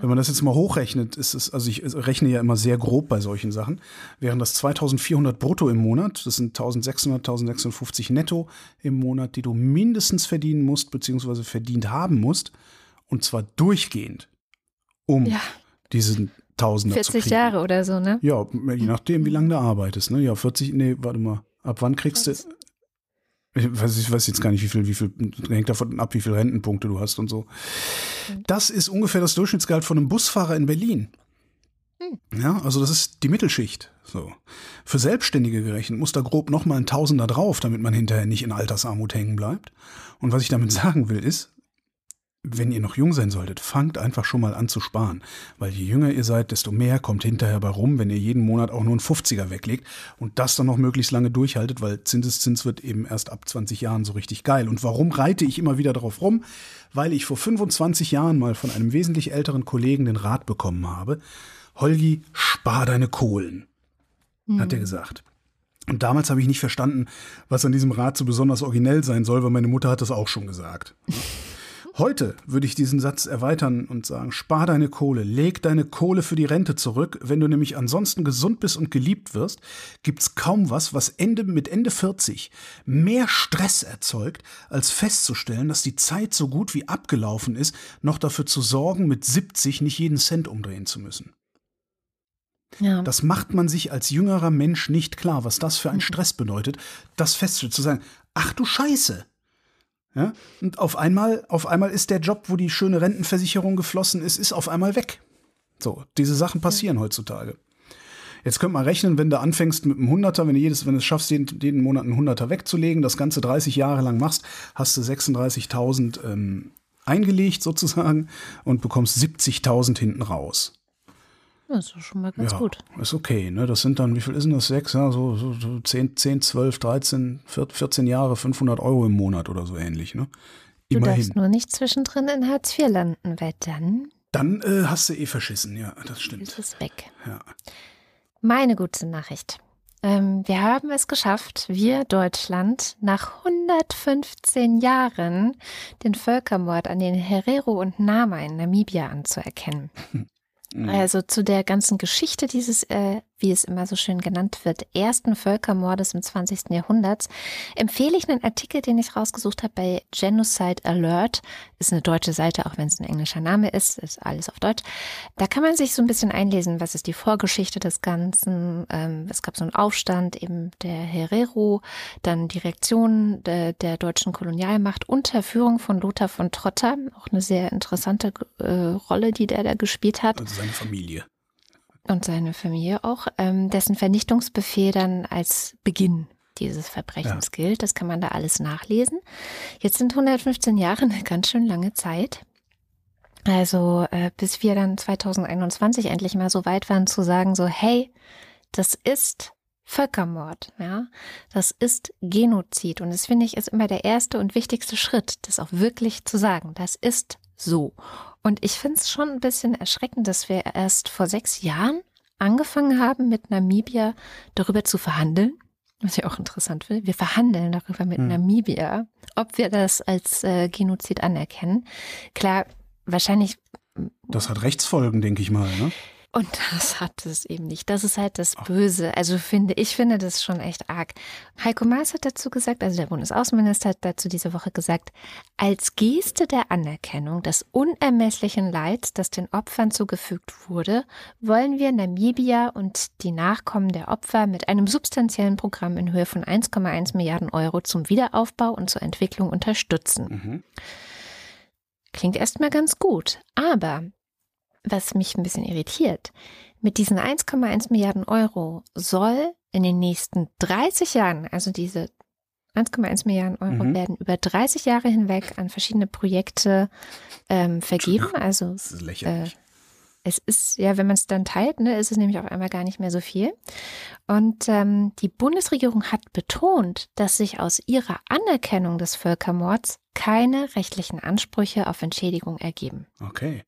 Wenn man das jetzt mal hochrechnet, ist es, also ich rechne ja immer sehr grob bei solchen Sachen, wären das 2400 brutto im Monat, das sind 1600, 1650 netto im Monat, die du mindestens verdienen musst, beziehungsweise verdient haben musst, und zwar durchgehend, um Ja, diesen Tausender zu 40 kriegen. Jahre oder so, ne? Ja, je nachdem, wie lange du arbeitest. Ne? Ja, 40, nee, warte mal. Ab wann kriegst du. Ich weiß, ich weiß jetzt gar nicht, wie viel, wie viel, hängt davon ab, wie viele Rentenpunkte du hast und so. Das ist ungefähr das Durchschnittsgehalt von einem Busfahrer in Berlin. Ja, also das ist die Mittelschicht. So. Für Selbstständige gerechnet muss da grob nochmal ein Tausender drauf, damit man hinterher nicht in Altersarmut hängen bleibt. Und was ich damit sagen will, ist, wenn ihr noch jung sein solltet, fangt einfach schon mal an zu sparen. Weil je jünger ihr seid, desto mehr kommt hinterher bei rum, wenn ihr jeden Monat auch nur einen 50er weglegt und das dann noch möglichst lange durchhaltet, weil Zinseszins wird eben erst ab 20 Jahren so richtig geil. Und warum reite ich immer wieder darauf rum? Weil ich vor 25 Jahren mal von einem wesentlich älteren Kollegen den Rat bekommen habe, Holgi, spar deine Kohlen, hat er gesagt. Und damals habe ich nicht verstanden, was an diesem Rat so besonders originell sein soll, weil meine Mutter hat das auch schon gesagt. Heute würde ich diesen Satz erweitern und sagen, spar deine Kohle, leg deine Kohle für die Rente zurück. Wenn du nämlich ansonsten gesund bist und geliebt wirst, gibt's kaum was, was Ende, mit Ende 40 mehr Stress erzeugt, als festzustellen, dass die Zeit so gut wie abgelaufen ist, noch dafür zu sorgen, mit 70 nicht jeden Cent umdrehen zu müssen. Ja. Das macht man sich als jüngerer Mensch nicht klar, was das für ein Stress bedeutet, das festzustellen, zu sagen, ach du Scheiße. Ja? Und auf einmal, auf einmal ist der Job, wo die schöne Rentenversicherung geflossen ist, ist auf einmal weg. So, diese Sachen passieren heutzutage. Jetzt könnt man rechnen, wenn du anfängst mit einem Hunderter, wenn du jedes, wenn du es schaffst, jeden, jeden Monat einen Hunderter wegzulegen, das Ganze 30 Jahre lang machst, hast du 36.000 ähm, eingelegt sozusagen und bekommst 70.000 hinten raus. Das ist schon mal ganz ja, gut. Ist okay, ne? Das sind dann, wie viel ist denn das? Sechs, ja, so, so, so 10, 10, 12, 13, 14 Jahre, 500 Euro im Monat oder so ähnlich, ne? Du Immerhin. darfst nur nicht zwischendrin in Hartz IV landen, weil dann Dann äh, hast du eh verschissen, ja, das ist stimmt. es weg. Ja. Meine gute Nachricht. Ähm, wir haben es geschafft, wir Deutschland, nach 115 Jahren den Völkermord an den Herero und Nama in Namibia anzuerkennen. Also zu der ganzen Geschichte dieses äh, wie es immer so schön genannt wird, ersten Völkermordes im 20. Jahrhunderts, empfehle ich einen Artikel, den ich rausgesucht habe bei Genocide Alert. Ist eine deutsche Seite, auch wenn es ein englischer Name ist, ist alles auf Deutsch. Da kann man sich so ein bisschen einlesen, was ist die Vorgeschichte des Ganzen. Ähm, es gab so einen Aufstand eben der Herero, dann die Reaktion der, der deutschen Kolonialmacht unter Führung von Lothar von Trotter, auch eine sehr interessante äh, Rolle, die der da gespielt hat. Also seine Familie und seine Familie auch, ähm, dessen Vernichtungsbefehl dann als Beginn dieses Verbrechens ja. gilt. Das kann man da alles nachlesen. Jetzt sind 115 Jahre eine ganz schön lange Zeit. Also äh, bis wir dann 2021 endlich mal so weit waren zu sagen, so hey, das ist Völkermord, ja, das ist Genozid und das finde ich ist immer der erste und wichtigste Schritt, das auch wirklich zu sagen. Das ist so. Und ich finde es schon ein bisschen erschreckend, dass wir erst vor sechs Jahren angefangen haben, mit Namibia darüber zu verhandeln. Was ich auch interessant finde. Wir verhandeln darüber mit hm. Namibia, ob wir das als äh, Genozid anerkennen. Klar, wahrscheinlich. Das hat Rechtsfolgen, denke ich mal. Ne? Und das hat es eben nicht. Das ist halt das Böse. Also finde ich finde das schon echt arg. Heiko Maas hat dazu gesagt, also der Bundesaußenminister hat dazu diese Woche gesagt, als Geste der Anerkennung des unermesslichen Leids, das den Opfern zugefügt wurde, wollen wir Namibia und die Nachkommen der Opfer mit einem substanziellen Programm in Höhe von 1,1 Milliarden Euro zum Wiederaufbau und zur Entwicklung unterstützen. Mhm. Klingt erstmal ganz gut, aber was mich ein bisschen irritiert, mit diesen 1,1 Milliarden Euro soll in den nächsten 30 Jahren, also diese 1,1 Milliarden Euro mhm. werden über 30 Jahre hinweg an verschiedene Projekte ähm, vergeben. Also das ist lächerlich. Äh, es ist, ja, wenn man es dann teilt, ne, ist es nämlich auf einmal gar nicht mehr so viel. Und ähm, die Bundesregierung hat betont, dass sich aus ihrer Anerkennung des Völkermords keine rechtlichen Ansprüche auf Entschädigung ergeben. Okay.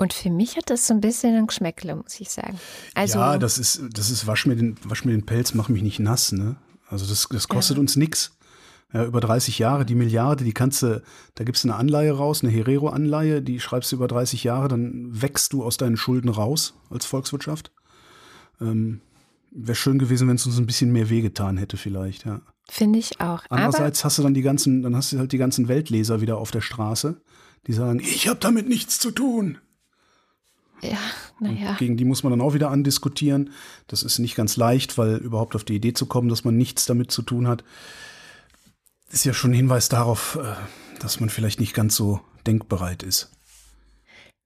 Und für mich hat das so ein bisschen ein Geschmäckle, muss ich sagen. Also, ja, das ist, das ist wasch mir den, wasch mir den Pelz, mach mich nicht nass, ne? Also das, das kostet ja. uns nichts. Ja, über 30 Jahre, die Milliarde, die kannst du, da gibst du eine Anleihe raus, eine Herero-Anleihe, die schreibst du über 30 Jahre, dann wächst du aus deinen Schulden raus als Volkswirtschaft. Ähm, Wäre schön gewesen, wenn es uns ein bisschen mehr wehgetan hätte, vielleicht, ja. Finde ich auch. Andererseits Aber hast du dann die ganzen, dann hast du halt die ganzen Weltleser wieder auf der Straße, die sagen, ich habe damit nichts zu tun. Ja, naja. Gegen die muss man dann auch wieder andiskutieren. Das ist nicht ganz leicht, weil überhaupt auf die Idee zu kommen, dass man nichts damit zu tun hat, ist ja schon ein Hinweis darauf, äh, dass man vielleicht nicht ganz so denkbereit ist.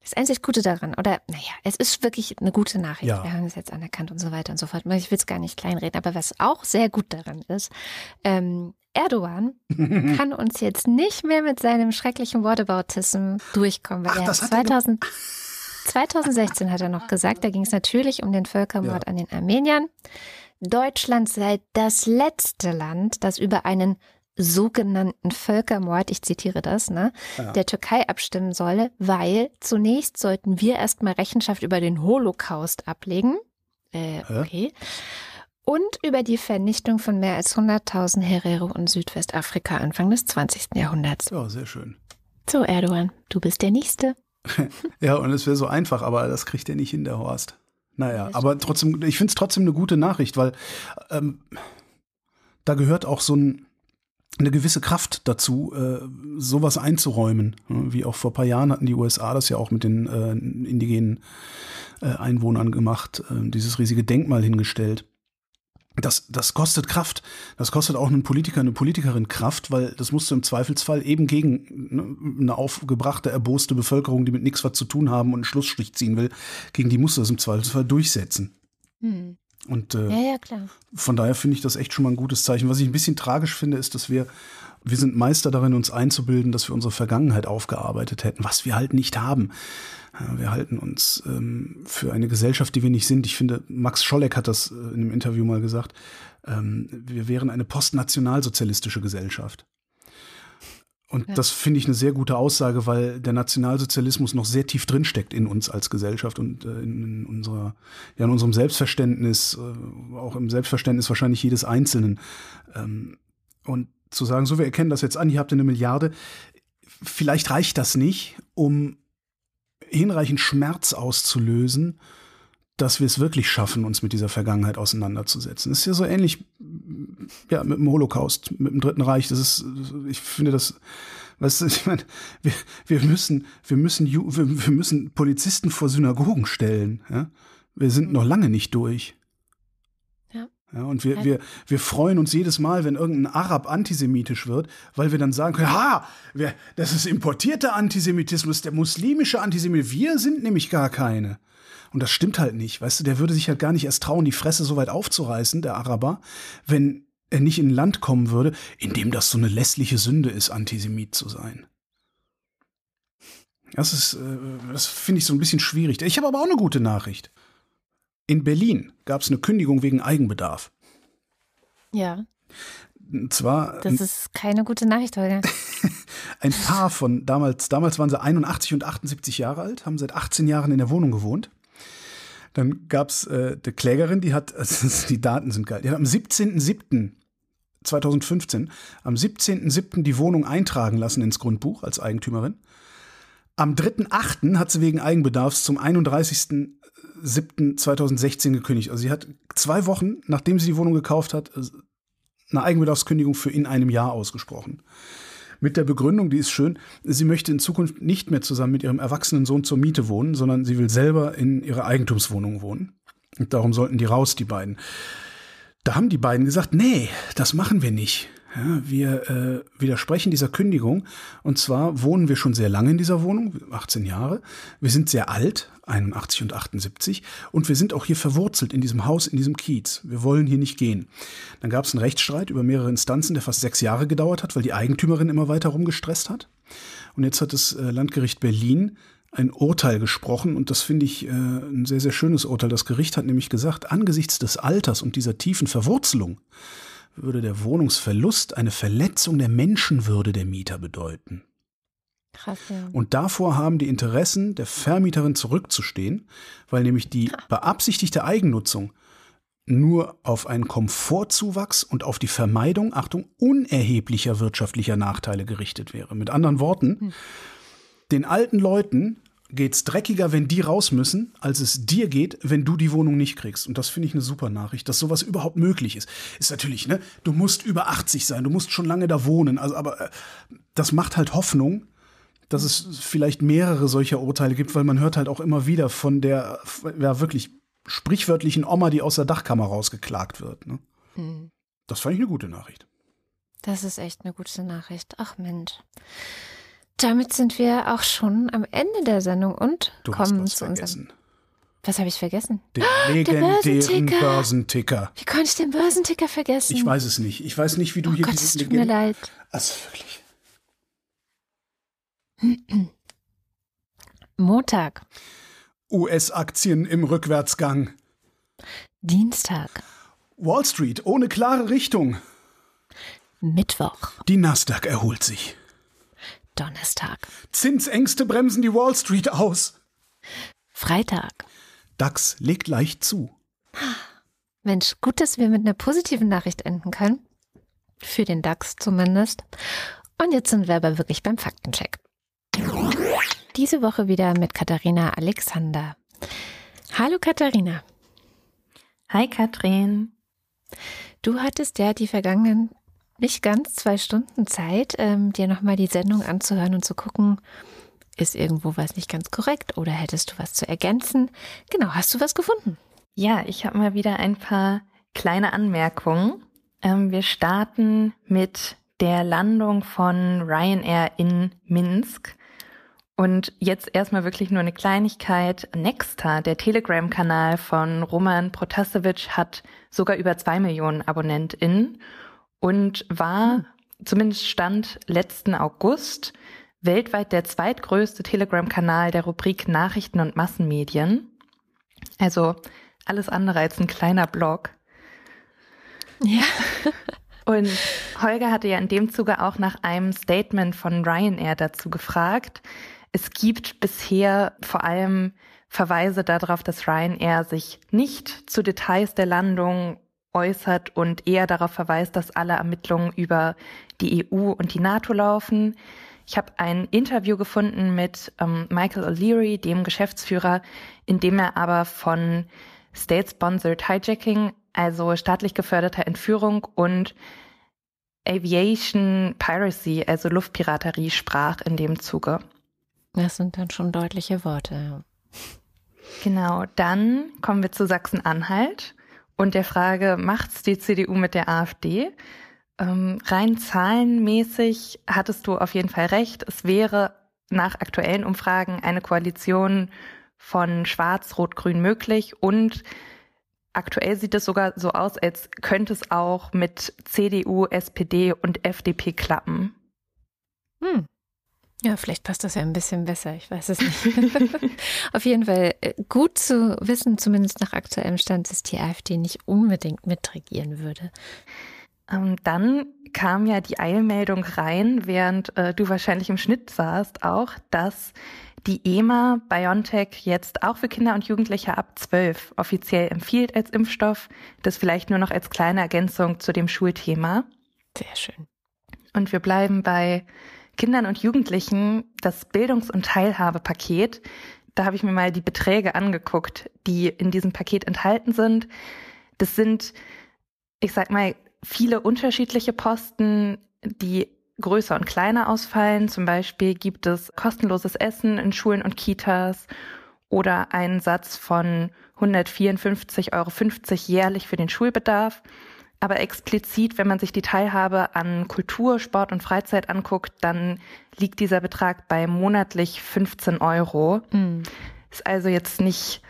Das einzig Gute daran, oder naja, es ist wirklich eine gute Nachricht. Ja. Wir haben es jetzt anerkannt und so weiter und so fort. Ich will es gar nicht kleinreden, aber was auch sehr gut daran ist, ähm, Erdogan kann uns jetzt nicht mehr mit seinem schrecklichen Whataboutism durchkommen, weil Ach, er 2000. 2016 hat er noch gesagt, da ging es natürlich um den Völkermord ja. an den Armeniern. Deutschland sei das letzte Land, das über einen sogenannten Völkermord, ich zitiere das, ne, ja. der Türkei abstimmen solle, weil zunächst sollten wir erstmal Rechenschaft über den Holocaust ablegen. Äh, okay. Und über die Vernichtung von mehr als 100.000 Herero in Südwestafrika Anfang des 20. Jahrhunderts. Ja, sehr schön. So, Erdogan, du bist der Nächste. Ja, und es wäre so einfach, aber das kriegt er nicht hin, der Horst. Naja, aber trotzdem, ich finde es trotzdem eine gute Nachricht, weil ähm, da gehört auch so ein, eine gewisse Kraft dazu, äh, sowas einzuräumen. Wie auch vor ein paar Jahren hatten die USA das ja auch mit den äh, indigenen äh, Einwohnern gemacht, äh, dieses riesige Denkmal hingestellt das, das kostet Kraft. Das kostet auch einen Politiker, eine Politikerin Kraft, weil das musst du im Zweifelsfall eben gegen ne, eine aufgebrachte, erboste Bevölkerung, die mit nichts was zu tun haben und einen Schlussstrich ziehen will, gegen die musst du das im Zweifelsfall durchsetzen. Hm. Und äh, ja, ja, klar. von daher finde ich das echt schon mal ein gutes Zeichen. Was ich ein bisschen tragisch finde, ist, dass wir, wir sind Meister darin, uns einzubilden, dass wir unsere Vergangenheit aufgearbeitet hätten, was wir halt nicht haben. Wir halten uns ähm, für eine Gesellschaft, die wir nicht sind. Ich finde, Max Scholleck hat das äh, in einem Interview mal gesagt. Ähm, wir wären eine postnationalsozialistische Gesellschaft. Und ja. das finde ich eine sehr gute Aussage, weil der Nationalsozialismus noch sehr tief drinsteckt in uns als Gesellschaft und äh, in, unserer, ja, in unserem Selbstverständnis, äh, auch im Selbstverständnis wahrscheinlich jedes Einzelnen. Ähm, und zu sagen, so, wir erkennen das jetzt an, ihr habt eine Milliarde, vielleicht reicht das nicht, um hinreichend Schmerz auszulösen, dass wir es wirklich schaffen, uns mit dieser Vergangenheit auseinanderzusetzen. Das ist ja so ähnlich ja, mit dem Holocaust, mit dem Dritten Reich. Das ist, ich finde das, weißt du, ich meine, wir, wir müssen, wir müssen, wir, müssen Polizisten vor Synagogen stellen. Ja? Wir sind noch lange nicht durch. Ja. Und wir, wir, wir freuen uns jedes Mal, wenn irgendein Arab antisemitisch wird, weil wir dann sagen können, ha, das ist importierter Antisemitismus, der muslimische Antisemitismus. Wir sind nämlich gar keine. Und das stimmt halt nicht. Weißt du, der würde sich halt gar nicht erst trauen, die Fresse so weit aufzureißen, der Araber, wenn er nicht in ein Land kommen würde, in dem das so eine lässliche Sünde ist, Antisemit zu sein. Das ist, äh, das finde ich so ein bisschen schwierig. Ich habe aber auch eine gute Nachricht. In Berlin gab es eine Kündigung wegen Eigenbedarf. Ja. Und zwar. Das ist keine gute Nachricht, Holger. ein Paar von damals, damals waren sie 81 und 78 Jahre alt, haben seit 18 Jahren in der Wohnung gewohnt. Dann gab es äh, die Klägerin, die hat, also die Daten sind geil, die hat am 17.07.2015, am 17.07. die Wohnung eintragen lassen ins Grundbuch als Eigentümerin. Am 3.08. hat sie wegen Eigenbedarfs zum 31.07.2016 gekündigt. Also sie hat zwei Wochen, nachdem sie die Wohnung gekauft hat, eine Eigenbedarfskündigung für in einem Jahr ausgesprochen mit der Begründung, die ist schön, sie möchte in Zukunft nicht mehr zusammen mit ihrem erwachsenen Sohn zur Miete wohnen, sondern sie will selber in ihrer Eigentumswohnung wohnen. Und darum sollten die raus, die beiden. Da haben die beiden gesagt, nee, das machen wir nicht. Ja, wir äh, widersprechen dieser Kündigung. Und zwar wohnen wir schon sehr lange in dieser Wohnung, 18 Jahre. Wir sind sehr alt, 81 und 78. Und wir sind auch hier verwurzelt in diesem Haus, in diesem Kiez. Wir wollen hier nicht gehen. Dann gab es einen Rechtsstreit über mehrere Instanzen, der fast sechs Jahre gedauert hat, weil die Eigentümerin immer weiter rumgestresst hat. Und jetzt hat das äh, Landgericht Berlin ein Urteil gesprochen und das finde ich äh, ein sehr, sehr schönes Urteil. Das Gericht hat nämlich gesagt, angesichts des Alters und dieser tiefen Verwurzelung würde der Wohnungsverlust eine Verletzung der Menschenwürde der Mieter bedeuten. Krass, ja. Und davor haben die Interessen der Vermieterin zurückzustehen, weil nämlich die beabsichtigte Eigennutzung nur auf einen Komfortzuwachs und auf die Vermeidung, Achtung, unerheblicher wirtschaftlicher Nachteile gerichtet wäre. Mit anderen Worten, hm. den alten Leuten geht's dreckiger, wenn die raus müssen, als es dir geht, wenn du die Wohnung nicht kriegst. Und das finde ich eine super Nachricht, dass sowas überhaupt möglich ist. Ist natürlich, ne, du musst über 80 sein, du musst schon lange da wohnen. Also, aber äh, das macht halt Hoffnung, dass es vielleicht mehrere solcher Urteile gibt, weil man hört halt auch immer wieder von der ja wirklich sprichwörtlichen Oma, die aus der Dachkammer rausgeklagt wird. Ne? Hm. Das fand ich eine gute Nachricht. Das ist echt eine gute Nachricht. Ach Mensch. Damit sind wir auch schon am Ende der Sendung und du kommen zu unserem. Was habe ich vergessen? Den oh, legendären Börsenticker. Börsenticker. Wie konnte ich den Börsenticker vergessen? Ich weiß es nicht. Ich weiß nicht, wie du oh hier Gott, es tut mir leid. Also wirklich. Montag. US-Aktien im Rückwärtsgang. Dienstag. Wall Street ohne klare Richtung. Mittwoch. Die Nasdaq erholt sich. Donnerstag. Zinsängste bremsen die Wall Street aus. Freitag. DAX legt leicht zu. Mensch, gut, dass wir mit einer positiven Nachricht enden können. Für den DAX zumindest. Und jetzt sind wir aber wirklich beim Faktencheck. Diese Woche wieder mit Katharina Alexander. Hallo Katharina. Hi Katrin. Du hattest ja die vergangenen nicht ganz zwei Stunden Zeit, ähm, dir nochmal die Sendung anzuhören und zu gucken, ist irgendwo was nicht ganz korrekt oder hättest du was zu ergänzen? Genau, hast du was gefunden? Ja, ich habe mal wieder ein paar kleine Anmerkungen. Ähm, wir starten mit der Landung von Ryanair in Minsk. Und jetzt erstmal wirklich nur eine Kleinigkeit. Nexta, der Telegram-Kanal von Roman Protasevich, hat sogar über zwei Millionen AbonnentInnen und war, zumindest Stand letzten August, weltweit der zweitgrößte Telegram-Kanal der Rubrik Nachrichten und Massenmedien. Also alles andere als ein kleiner Blog. Ja. Und Holger hatte ja in dem Zuge auch nach einem Statement von Ryanair dazu gefragt. Es gibt bisher vor allem Verweise darauf, dass Ryanair sich nicht zu Details der Landung äußert und eher darauf verweist, dass alle Ermittlungen über die EU und die NATO laufen. Ich habe ein Interview gefunden mit ähm, Michael O'Leary, dem Geschäftsführer, in dem er aber von State-Sponsored Hijacking, also staatlich geförderter Entführung und Aviation Piracy, also Luftpiraterie, sprach in dem Zuge. Das sind dann schon deutliche Worte. Ja. Genau, dann kommen wir zu Sachsen-Anhalt und der Frage, macht's die CDU mit der AfD? Ähm, rein zahlenmäßig hattest du auf jeden Fall recht. Es wäre nach aktuellen Umfragen eine Koalition von Schwarz, Rot, Grün möglich und aktuell sieht es sogar so aus, als könnte es auch mit CDU, SPD und FDP klappen. Hm. Ja, vielleicht passt das ja ein bisschen besser. Ich weiß es nicht. Auf jeden Fall äh, gut zu wissen, zumindest nach aktuellem Stand, dass die AfD nicht unbedingt mitregieren würde. Ähm, dann kam ja die Eilmeldung rein, während äh, du wahrscheinlich im Schnitt saßt, auch, dass die EMA BioNTech jetzt auch für Kinder und Jugendliche ab 12 offiziell empfiehlt als Impfstoff. Das vielleicht nur noch als kleine Ergänzung zu dem Schulthema. Sehr schön. Und wir bleiben bei Kindern und Jugendlichen das Bildungs- und Teilhabepaket. Da habe ich mir mal die Beträge angeguckt, die in diesem Paket enthalten sind. Das sind, ich sag mal, viele unterschiedliche Posten, die größer und kleiner ausfallen. Zum Beispiel gibt es kostenloses Essen in Schulen und Kitas oder einen Satz von 154,50 Euro jährlich für den Schulbedarf. Aber explizit, wenn man sich die Teilhabe an Kultur, Sport und Freizeit anguckt, dann liegt dieser Betrag bei monatlich 15 Euro. Mhm. Ist also jetzt nicht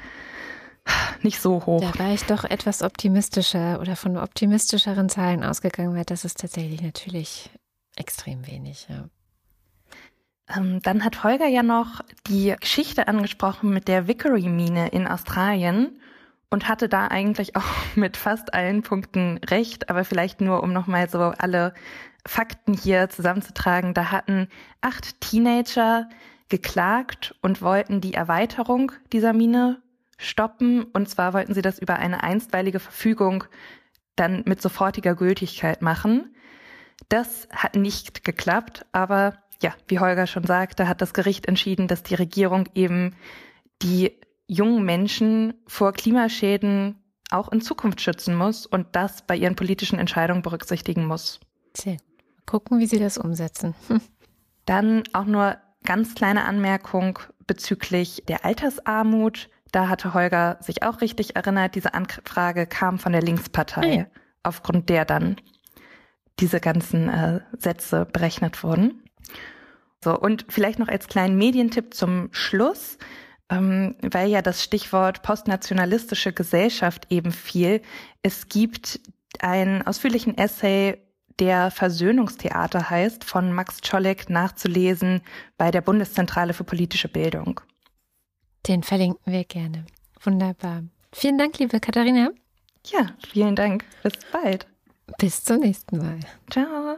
nicht so hoch. Da war ich doch etwas optimistischer oder von optimistischeren Zahlen ausgegangen, weil das ist tatsächlich natürlich extrem wenig. Ja. Ähm, dann hat Holger ja noch die Geschichte angesprochen mit der Vickery-Mine in Australien und hatte da eigentlich auch mit fast allen Punkten recht, aber vielleicht nur, um nochmal so alle Fakten hier zusammenzutragen. Da hatten acht Teenager geklagt und wollten die Erweiterung dieser Mine stoppen. Und zwar wollten sie das über eine einstweilige Verfügung dann mit sofortiger Gültigkeit machen. Das hat nicht geklappt, aber ja, wie Holger schon sagte, hat das Gericht entschieden, dass die Regierung eben die jungen Menschen vor Klimaschäden auch in Zukunft schützen muss und das bei ihren politischen Entscheidungen berücksichtigen muss. Tja, gucken, wie sie das umsetzen. Hm. Dann auch nur ganz kleine Anmerkung bezüglich der Altersarmut. Da hatte Holger sich auch richtig erinnert, diese Anfrage kam von der Linkspartei, ja. aufgrund der dann diese ganzen äh, Sätze berechnet wurden. So, und vielleicht noch als kleinen Medientipp zum Schluss, ähm, weil ja das Stichwort postnationalistische Gesellschaft eben fiel. Es gibt einen ausführlichen Essay, der Versöhnungstheater heißt, von Max Czolek nachzulesen bei der Bundeszentrale für politische Bildung. Den verlinken wir gerne. Wunderbar. Vielen Dank, liebe Katharina. Ja, vielen Dank. Bis bald. Bis zum nächsten Mal. Ciao.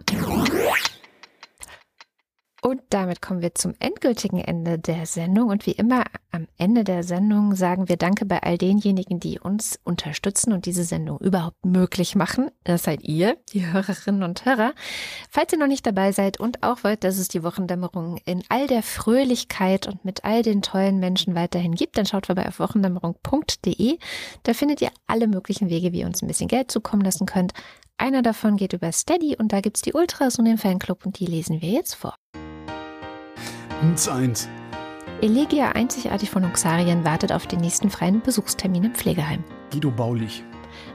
Und damit kommen wir zum endgültigen Ende der Sendung. Und wie immer am Ende der Sendung sagen wir Danke bei all denjenigen, die uns unterstützen und diese Sendung überhaupt möglich machen. Das seid ihr, die Hörerinnen und Hörer. Falls ihr noch nicht dabei seid und auch wollt, dass es die Wochendämmerung in all der Fröhlichkeit und mit all den tollen Menschen weiterhin gibt, dann schaut vorbei auf wochendämmerung.de. Da findet ihr alle möglichen Wege, wie ihr uns ein bisschen Geld zukommen lassen könnt. Einer davon geht über Steady und da gibt es die Ultras und den Fanclub und die lesen wir jetzt vor. 1. Elegia einzigartig von Oxarien wartet auf den nächsten freien Besuchstermin im Pflegeheim. Guido Baulich.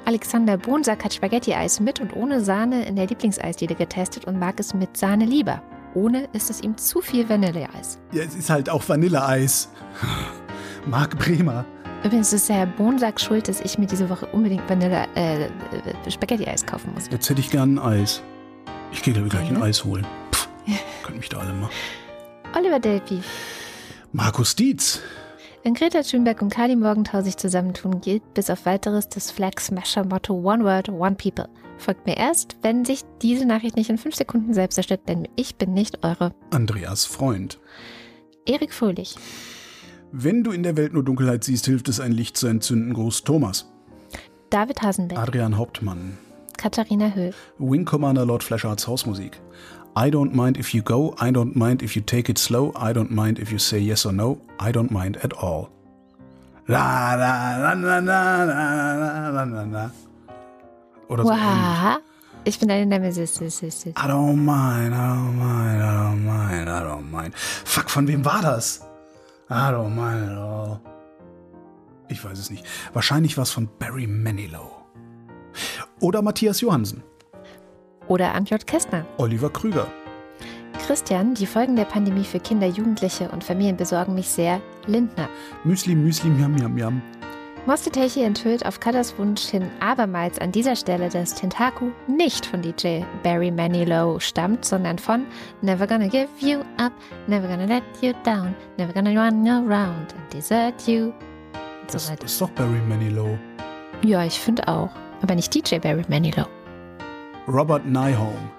Alexander Bonsack hat Spaghetti-Eis mit und ohne Sahne in der Lieblingseisdiele getestet und mag es mit Sahne lieber. Ohne ist es ihm zu viel Vanilleeis. Ja, es ist halt auch Vanilleeis. Marc Bremer. Übrigens ist Herr Bonsack schuld, dass ich mir diese Woche unbedingt Vanille äh, Spaghetti-Eis kaufen muss. Jetzt hätte ich gern ein Eis. Ich gehe, glaube ich, gleich ein Eis holen. Pff, könnt mich da alle machen. Oliver Delpi. Markus Dietz. Wenn Greta Thunberg und Kali Morgenthau sich zusammentun, gilt bis auf weiteres das Flag Smasher Motto One World, One People. Folgt mir erst, wenn sich diese Nachricht nicht in fünf Sekunden selbst erstellt, denn ich bin nicht eure Andreas Freund. Erik Fröhlich. Wenn du in der Welt nur Dunkelheit siehst, hilft es, ein Licht zu entzünden. Gruß Thomas. David Hasenbeck. Adrian Hauptmann. Katharina Höhl. Wing Commander Lord Flashards Hausmusik. I don't mind if you go, I don't mind if you take it slow, I don't mind if you say yes or no, I don't mind at all. La la la la la la la la la. Oder so. ähnlich. Wow. Ich bin deine Nemesis. I don't mind, I don't mind, I don't mind, I don't mind. Fuck, von wem war das? I don't mind at all. Ich weiß es nicht. Wahrscheinlich war es von Barry Manilow. Oder Matthias Johansen. Oder Antjot Kästner. Oliver Krüger. Christian, die Folgen der Pandemie für Kinder, Jugendliche und Familien besorgen mich sehr. Lindner. Müsli, Müsli, Miam, Miam, Miam. Mostetechi enthüllt auf Kadas Wunsch hin abermals an dieser Stelle, dass Tentaku nicht von DJ Barry Manilow stammt, sondern von Never Gonna Give You Up, Never Gonna Let You Down, Never Gonna Run Around and Desert You. Und Das so weiter. ist doch Barry Manilow. Ja, ich finde auch. Aber nicht DJ Barry Manilow. Robert Nyholm.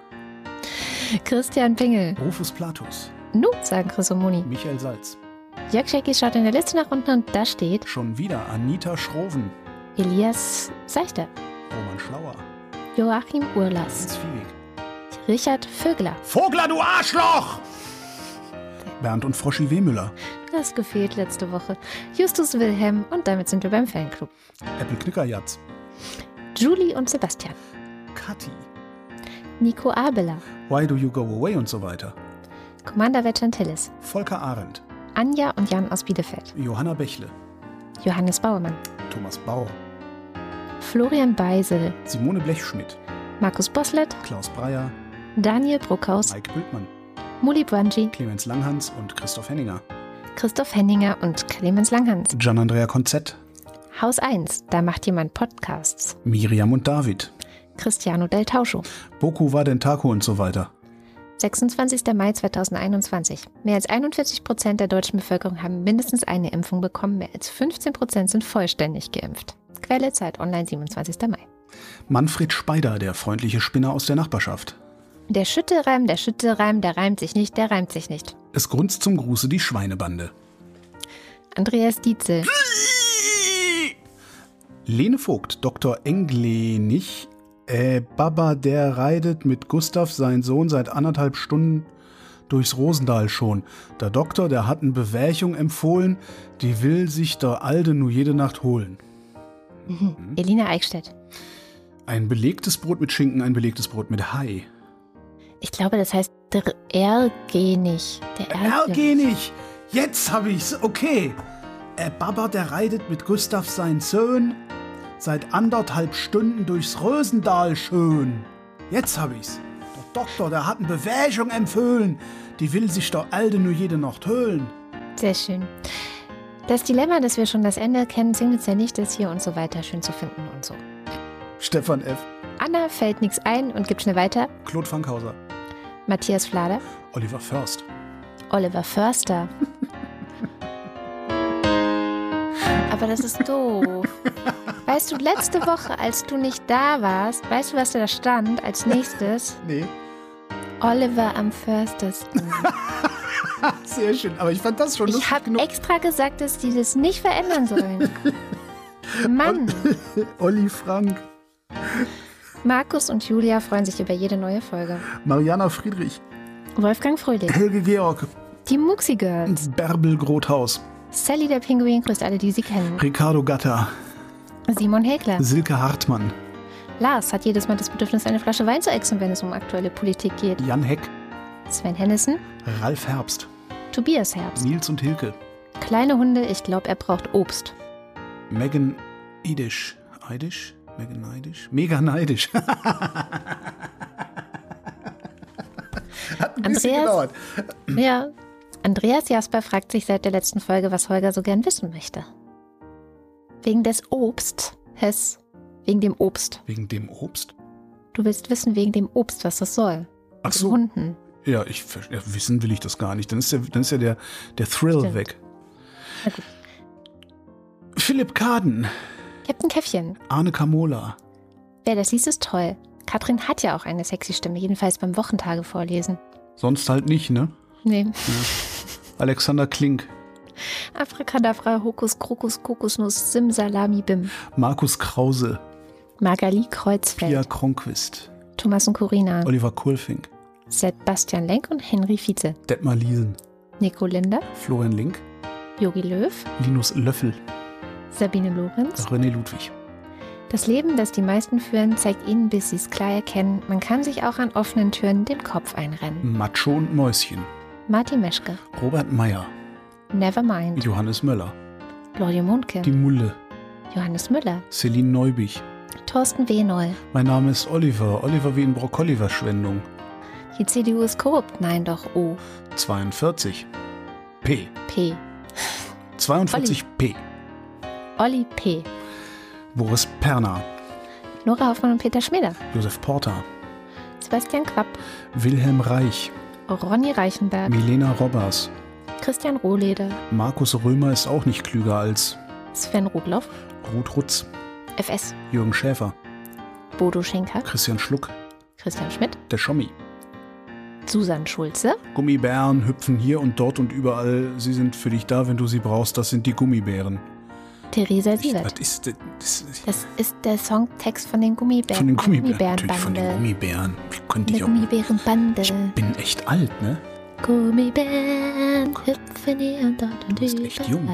Christian Pingel. Rufus Platus. Nu, sagen Chris und Moni. Michael Salz. Jörg Schecki schaut in der Liste nach unten und da steht Schon wieder Anita Schroven. Elias Seichter, Roman Schlauer. Joachim Urlas. Richard Vögler. Vogler, du Arschloch! Bernd und Froschi Wehmüller. Das gefehlt letzte Woche. Justus Wilhelm und damit sind wir beim Fanclub. Apple Knickerjatz. Julie und Sebastian. Kathi. Nico Abela. Why do you go away und so weiter. Commander Vetchantillis. Volker Arendt. Anja und Jan aus Bielefeld. Johanna Bächle. Johannes Bauermann. Thomas Bauer. Florian Beisel. Simone Blechschmidt. Markus Boslett. Klaus Breyer. Daniel Bruckhaus. Mike Bültmann. Muli Brangi. Clemens Langhans und Christoph Henninger. Christoph Henninger und Clemens Langhans. Gian-Andrea Konzett. Haus 1. Da macht jemand Podcasts. Miriam und David. Cristiano Del Tauscho. Boku war Dentaku und so weiter. 26. Mai 2021. Mehr als 41 Prozent der deutschen Bevölkerung haben mindestens eine Impfung bekommen. Mehr als 15 Prozent sind vollständig geimpft. Quelle Zeit Online 27. Mai. Manfred Speider, der freundliche Spinner aus der Nachbarschaft. Der Schüttelreim, der Schüttelreim, der reimt sich nicht, der reimt sich nicht. Es grunzt zum Gruße die Schweinebande. Andreas Dietzel. Lene Vogt, Dr. Englenich, äh, Baba, der reitet mit Gustav, sein Sohn, seit anderthalb Stunden durchs Rosendal schon. Der Doktor, der hat eine Bewährung empfohlen, die will sich der Alte nur jede Nacht holen. Elina Eickstedt. Ein belegtes Brot mit Schinken, ein belegtes Brot mit Hai. Ich glaube, das heißt der Ergenich. Der Ergenich! Jetzt hab ich's, okay. Äh, Baba, der reitet mit Gustav, sein Sohn, seit anderthalb Stunden durchs Rosendal schön. Jetzt hab ich's. Der Doktor, der hat eine Bewegung empfohlen. Die will sich der Alte nur jede Nacht höhlen. Sehr schön. Das Dilemma, dass wir schon das Ende kennen, singt uns ja nicht, das hier und so weiter schön zu finden und so. Stefan F., Anna fällt nichts ein und gibt schnell weiter. Claude Fankhauser, Matthias Flader, Oliver Först. Oliver Förster. Aber das ist doof. Weißt du, letzte Woche, als du nicht da warst, weißt du, was da stand als nächstes? Nee. Oliver am förstesten. Sehr schön, aber ich fand das schon Ich lustig habe genug. extra gesagt, dass die das nicht verändern sollen. Mann, Olli Frank, Markus und Julia freuen sich über jede neue Folge. Mariana Friedrich, Wolfgang Fröhlich, Helge Georg, die Muxi Girls, Bärbel Grothaus, Sally der Pinguin grüßt alle, die sie kennen. Ricardo Gatter, Simon Häkler, Silke Hartmann, Lars hat jedes Mal das Bedürfnis, eine Flasche Wein zu exen, wenn es um aktuelle Politik geht. Jan Heck, Sven Hennissen, Ralf Herbst, Tobias Herbst. Nils und Hilke, Kleine Hunde, ich glaube, er braucht Obst. Megan Idisch. Eidisch? Megan Neidisch? Mega neidisch. Hat ein bisschen Andreas? gedauert. Ja. Andreas Jasper fragt sich seit der letzten Folge, was Holger so gern wissen möchte. Wegen des Obst, Hess. Wegen dem Obst. Wegen dem Obst? Du willst wissen wegen dem Obst, was das soll. Ach so. Hunden. Ja, ich ja, wissen will ich das gar nicht. Dann ist ja, dann ist ja der, der Thrill Stimmt. weg. Gut. Philipp Kaden, Captain Käffchen. Arne Kamola, Wer das liest, ist toll. Katrin hat ja auch eine sexy Stimme, jedenfalls beim Wochentage vorlesen. Sonst halt nicht, ne? Nee. Alexander Klink, Abracadabra, Hokus, Krokus, Kokosnuss, Simsalami, Bim. Markus Krause, Magali Kreuzfeld, Pia Kronquist, Thomas und Corina, Oliver Kohlfink, Sebastian Lenk und Henry Vize, Detmar Liesen, Nico Linder, Florian Link, Yogi Löw, Linus Löffel, Sabine Lorenz. René Ludwig. Das Leben, das die meisten führen, zeigt ihnen, bis sie es klar erkennen, man kann sich auch an offenen Türen den Kopf einrennen. Macho und Mäuschen, Martin Meschke, Robert Meyer, Nevermind, Johannes Möller, Claudia Mundke, die Mulle, Johannes Müller, Celine Neubich. Thorsten Wenoll. Mein Name ist Oliver, Oliver wie in Brokkoli-Verschwendung. Die CDU ist korrupt. Nein, doch. O. 42. P. P. 42 P. Olli P. Boris Perner, Nora Hoffmann und Peter Schmieder. Josef Porter, Sebastian Quapp. Wilhelm Reich, Ronny Reichenberg. Milena Robbers. Christian Rohleder. Markus Römer ist auch nicht klüger als Sven Rudloff. Ruth Rutz, FS. Jürgen Schäfer, Bodo Schenker. Christian Schluck, Christian Schmidt. der Schommi. Susan Schulze. Gummibären hüpfen hier und dort und überall. Sie sind für dich da, wenn du sie brauchst. Das sind die Gummibären. Theresa Sievert. was ist das? das ist Das ist der Songtext von den Gummibären. von den der Gummibären. Natürlich von den. Gummibären. Wie könnte ich auch. Gummibärenbande. Ich bin echt alt, ne? Gummibären hüpfen hier und dort und Du bist echt jung.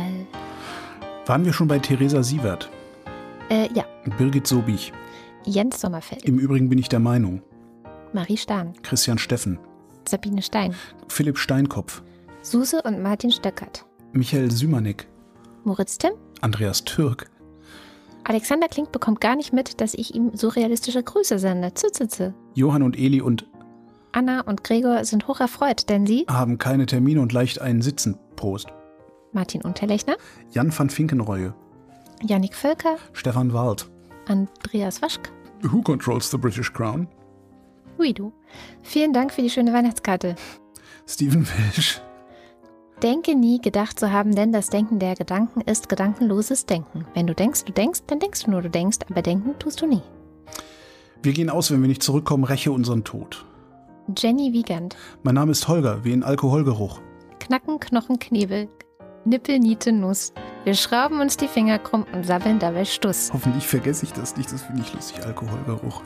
Waren wir schon bei Theresa Sievert? Äh, ja, Birgit Sobich. Jens Sommerfeld. Im Übrigen bin ich der Meinung. Marie Stahn. Christian Steffen. Sabine Stein. Philipp Steinkopf. Suse und Martin Stöckert. Michael Sümanek. Moritz Timm. Andreas Türk. Alexander Klink bekommt gar nicht mit, dass ich ihm surrealistische Grüße sende. Zuzitze. Johann und Eli und Anna und Gregor sind hoch erfreut, denn sie, haben keine Termine und leicht einen Sitzen. Prost. Martin Unterlechner, Jan van Finkenreue. Yannick Völker, Stefan Wald. Andreas Waschk, Who controls the British Crown? Guido. Vielen Dank für die schöne Weihnachtskarte. Stephen Welsh. Denke nie, gedacht zu haben, denn das Denken der Gedanken ist gedankenloses Denken. Wenn du denkst, du denkst, dann denkst du nur, du denkst, aber denken tust du nie. Wir gehen aus, wenn wir nicht zurückkommen, räche unseren Tod. Jenny Wiegand, Mein Name ist Holger, wie in Alkoholgeruch. Knacken, Knochen, Knebel, Nippel, Niete, Nuss. Wir schrauben uns die Finger krumm und sabbeln dabei Stuss. Hoffentlich vergesse ich das nicht, das finde ich lustig. Alkoholgeruch.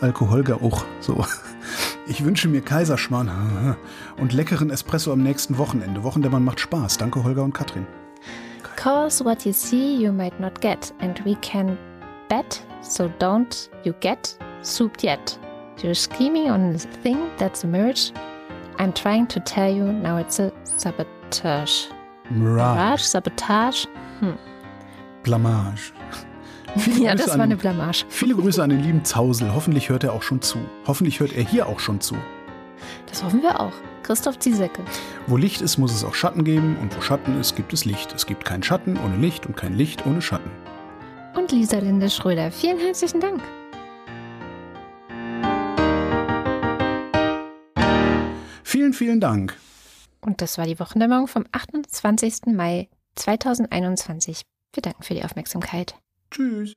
Alkoholgeruch, so. Ich wünsche mir Kaiserschmarrn und leckeren Espresso am nächsten Wochenende. Wochendämmern macht Spaß. Danke, Holger und Katrin. Cause what you see you might not get, and we can bet, so don't you get souped yet. You're scheming on a thing that's emerged. I'm trying to tell you now it's a sabotage. Mirage. Mirage, Sabotage? Blamage. Viele Ja, Grüße das an- war eine Blamage. Viele Grüße an den lieben Zausel. Hoffentlich hört er auch schon zu. Hoffentlich hört er hier auch schon zu. Das hoffen wir auch. Christoph Ziesecke. Wo Licht ist, muss es auch Schatten geben. Und wo Schatten ist, gibt es Licht. Es gibt keinen Schatten ohne Licht und kein Licht ohne Schatten. Und Lisa Linde Schröder. Vielen herzlichen Dank. Vielen, vielen Dank. Und das war die Wochendämmerung vom 28. Mai 2021. Wir danken für die Aufmerksamkeit. Tschüss.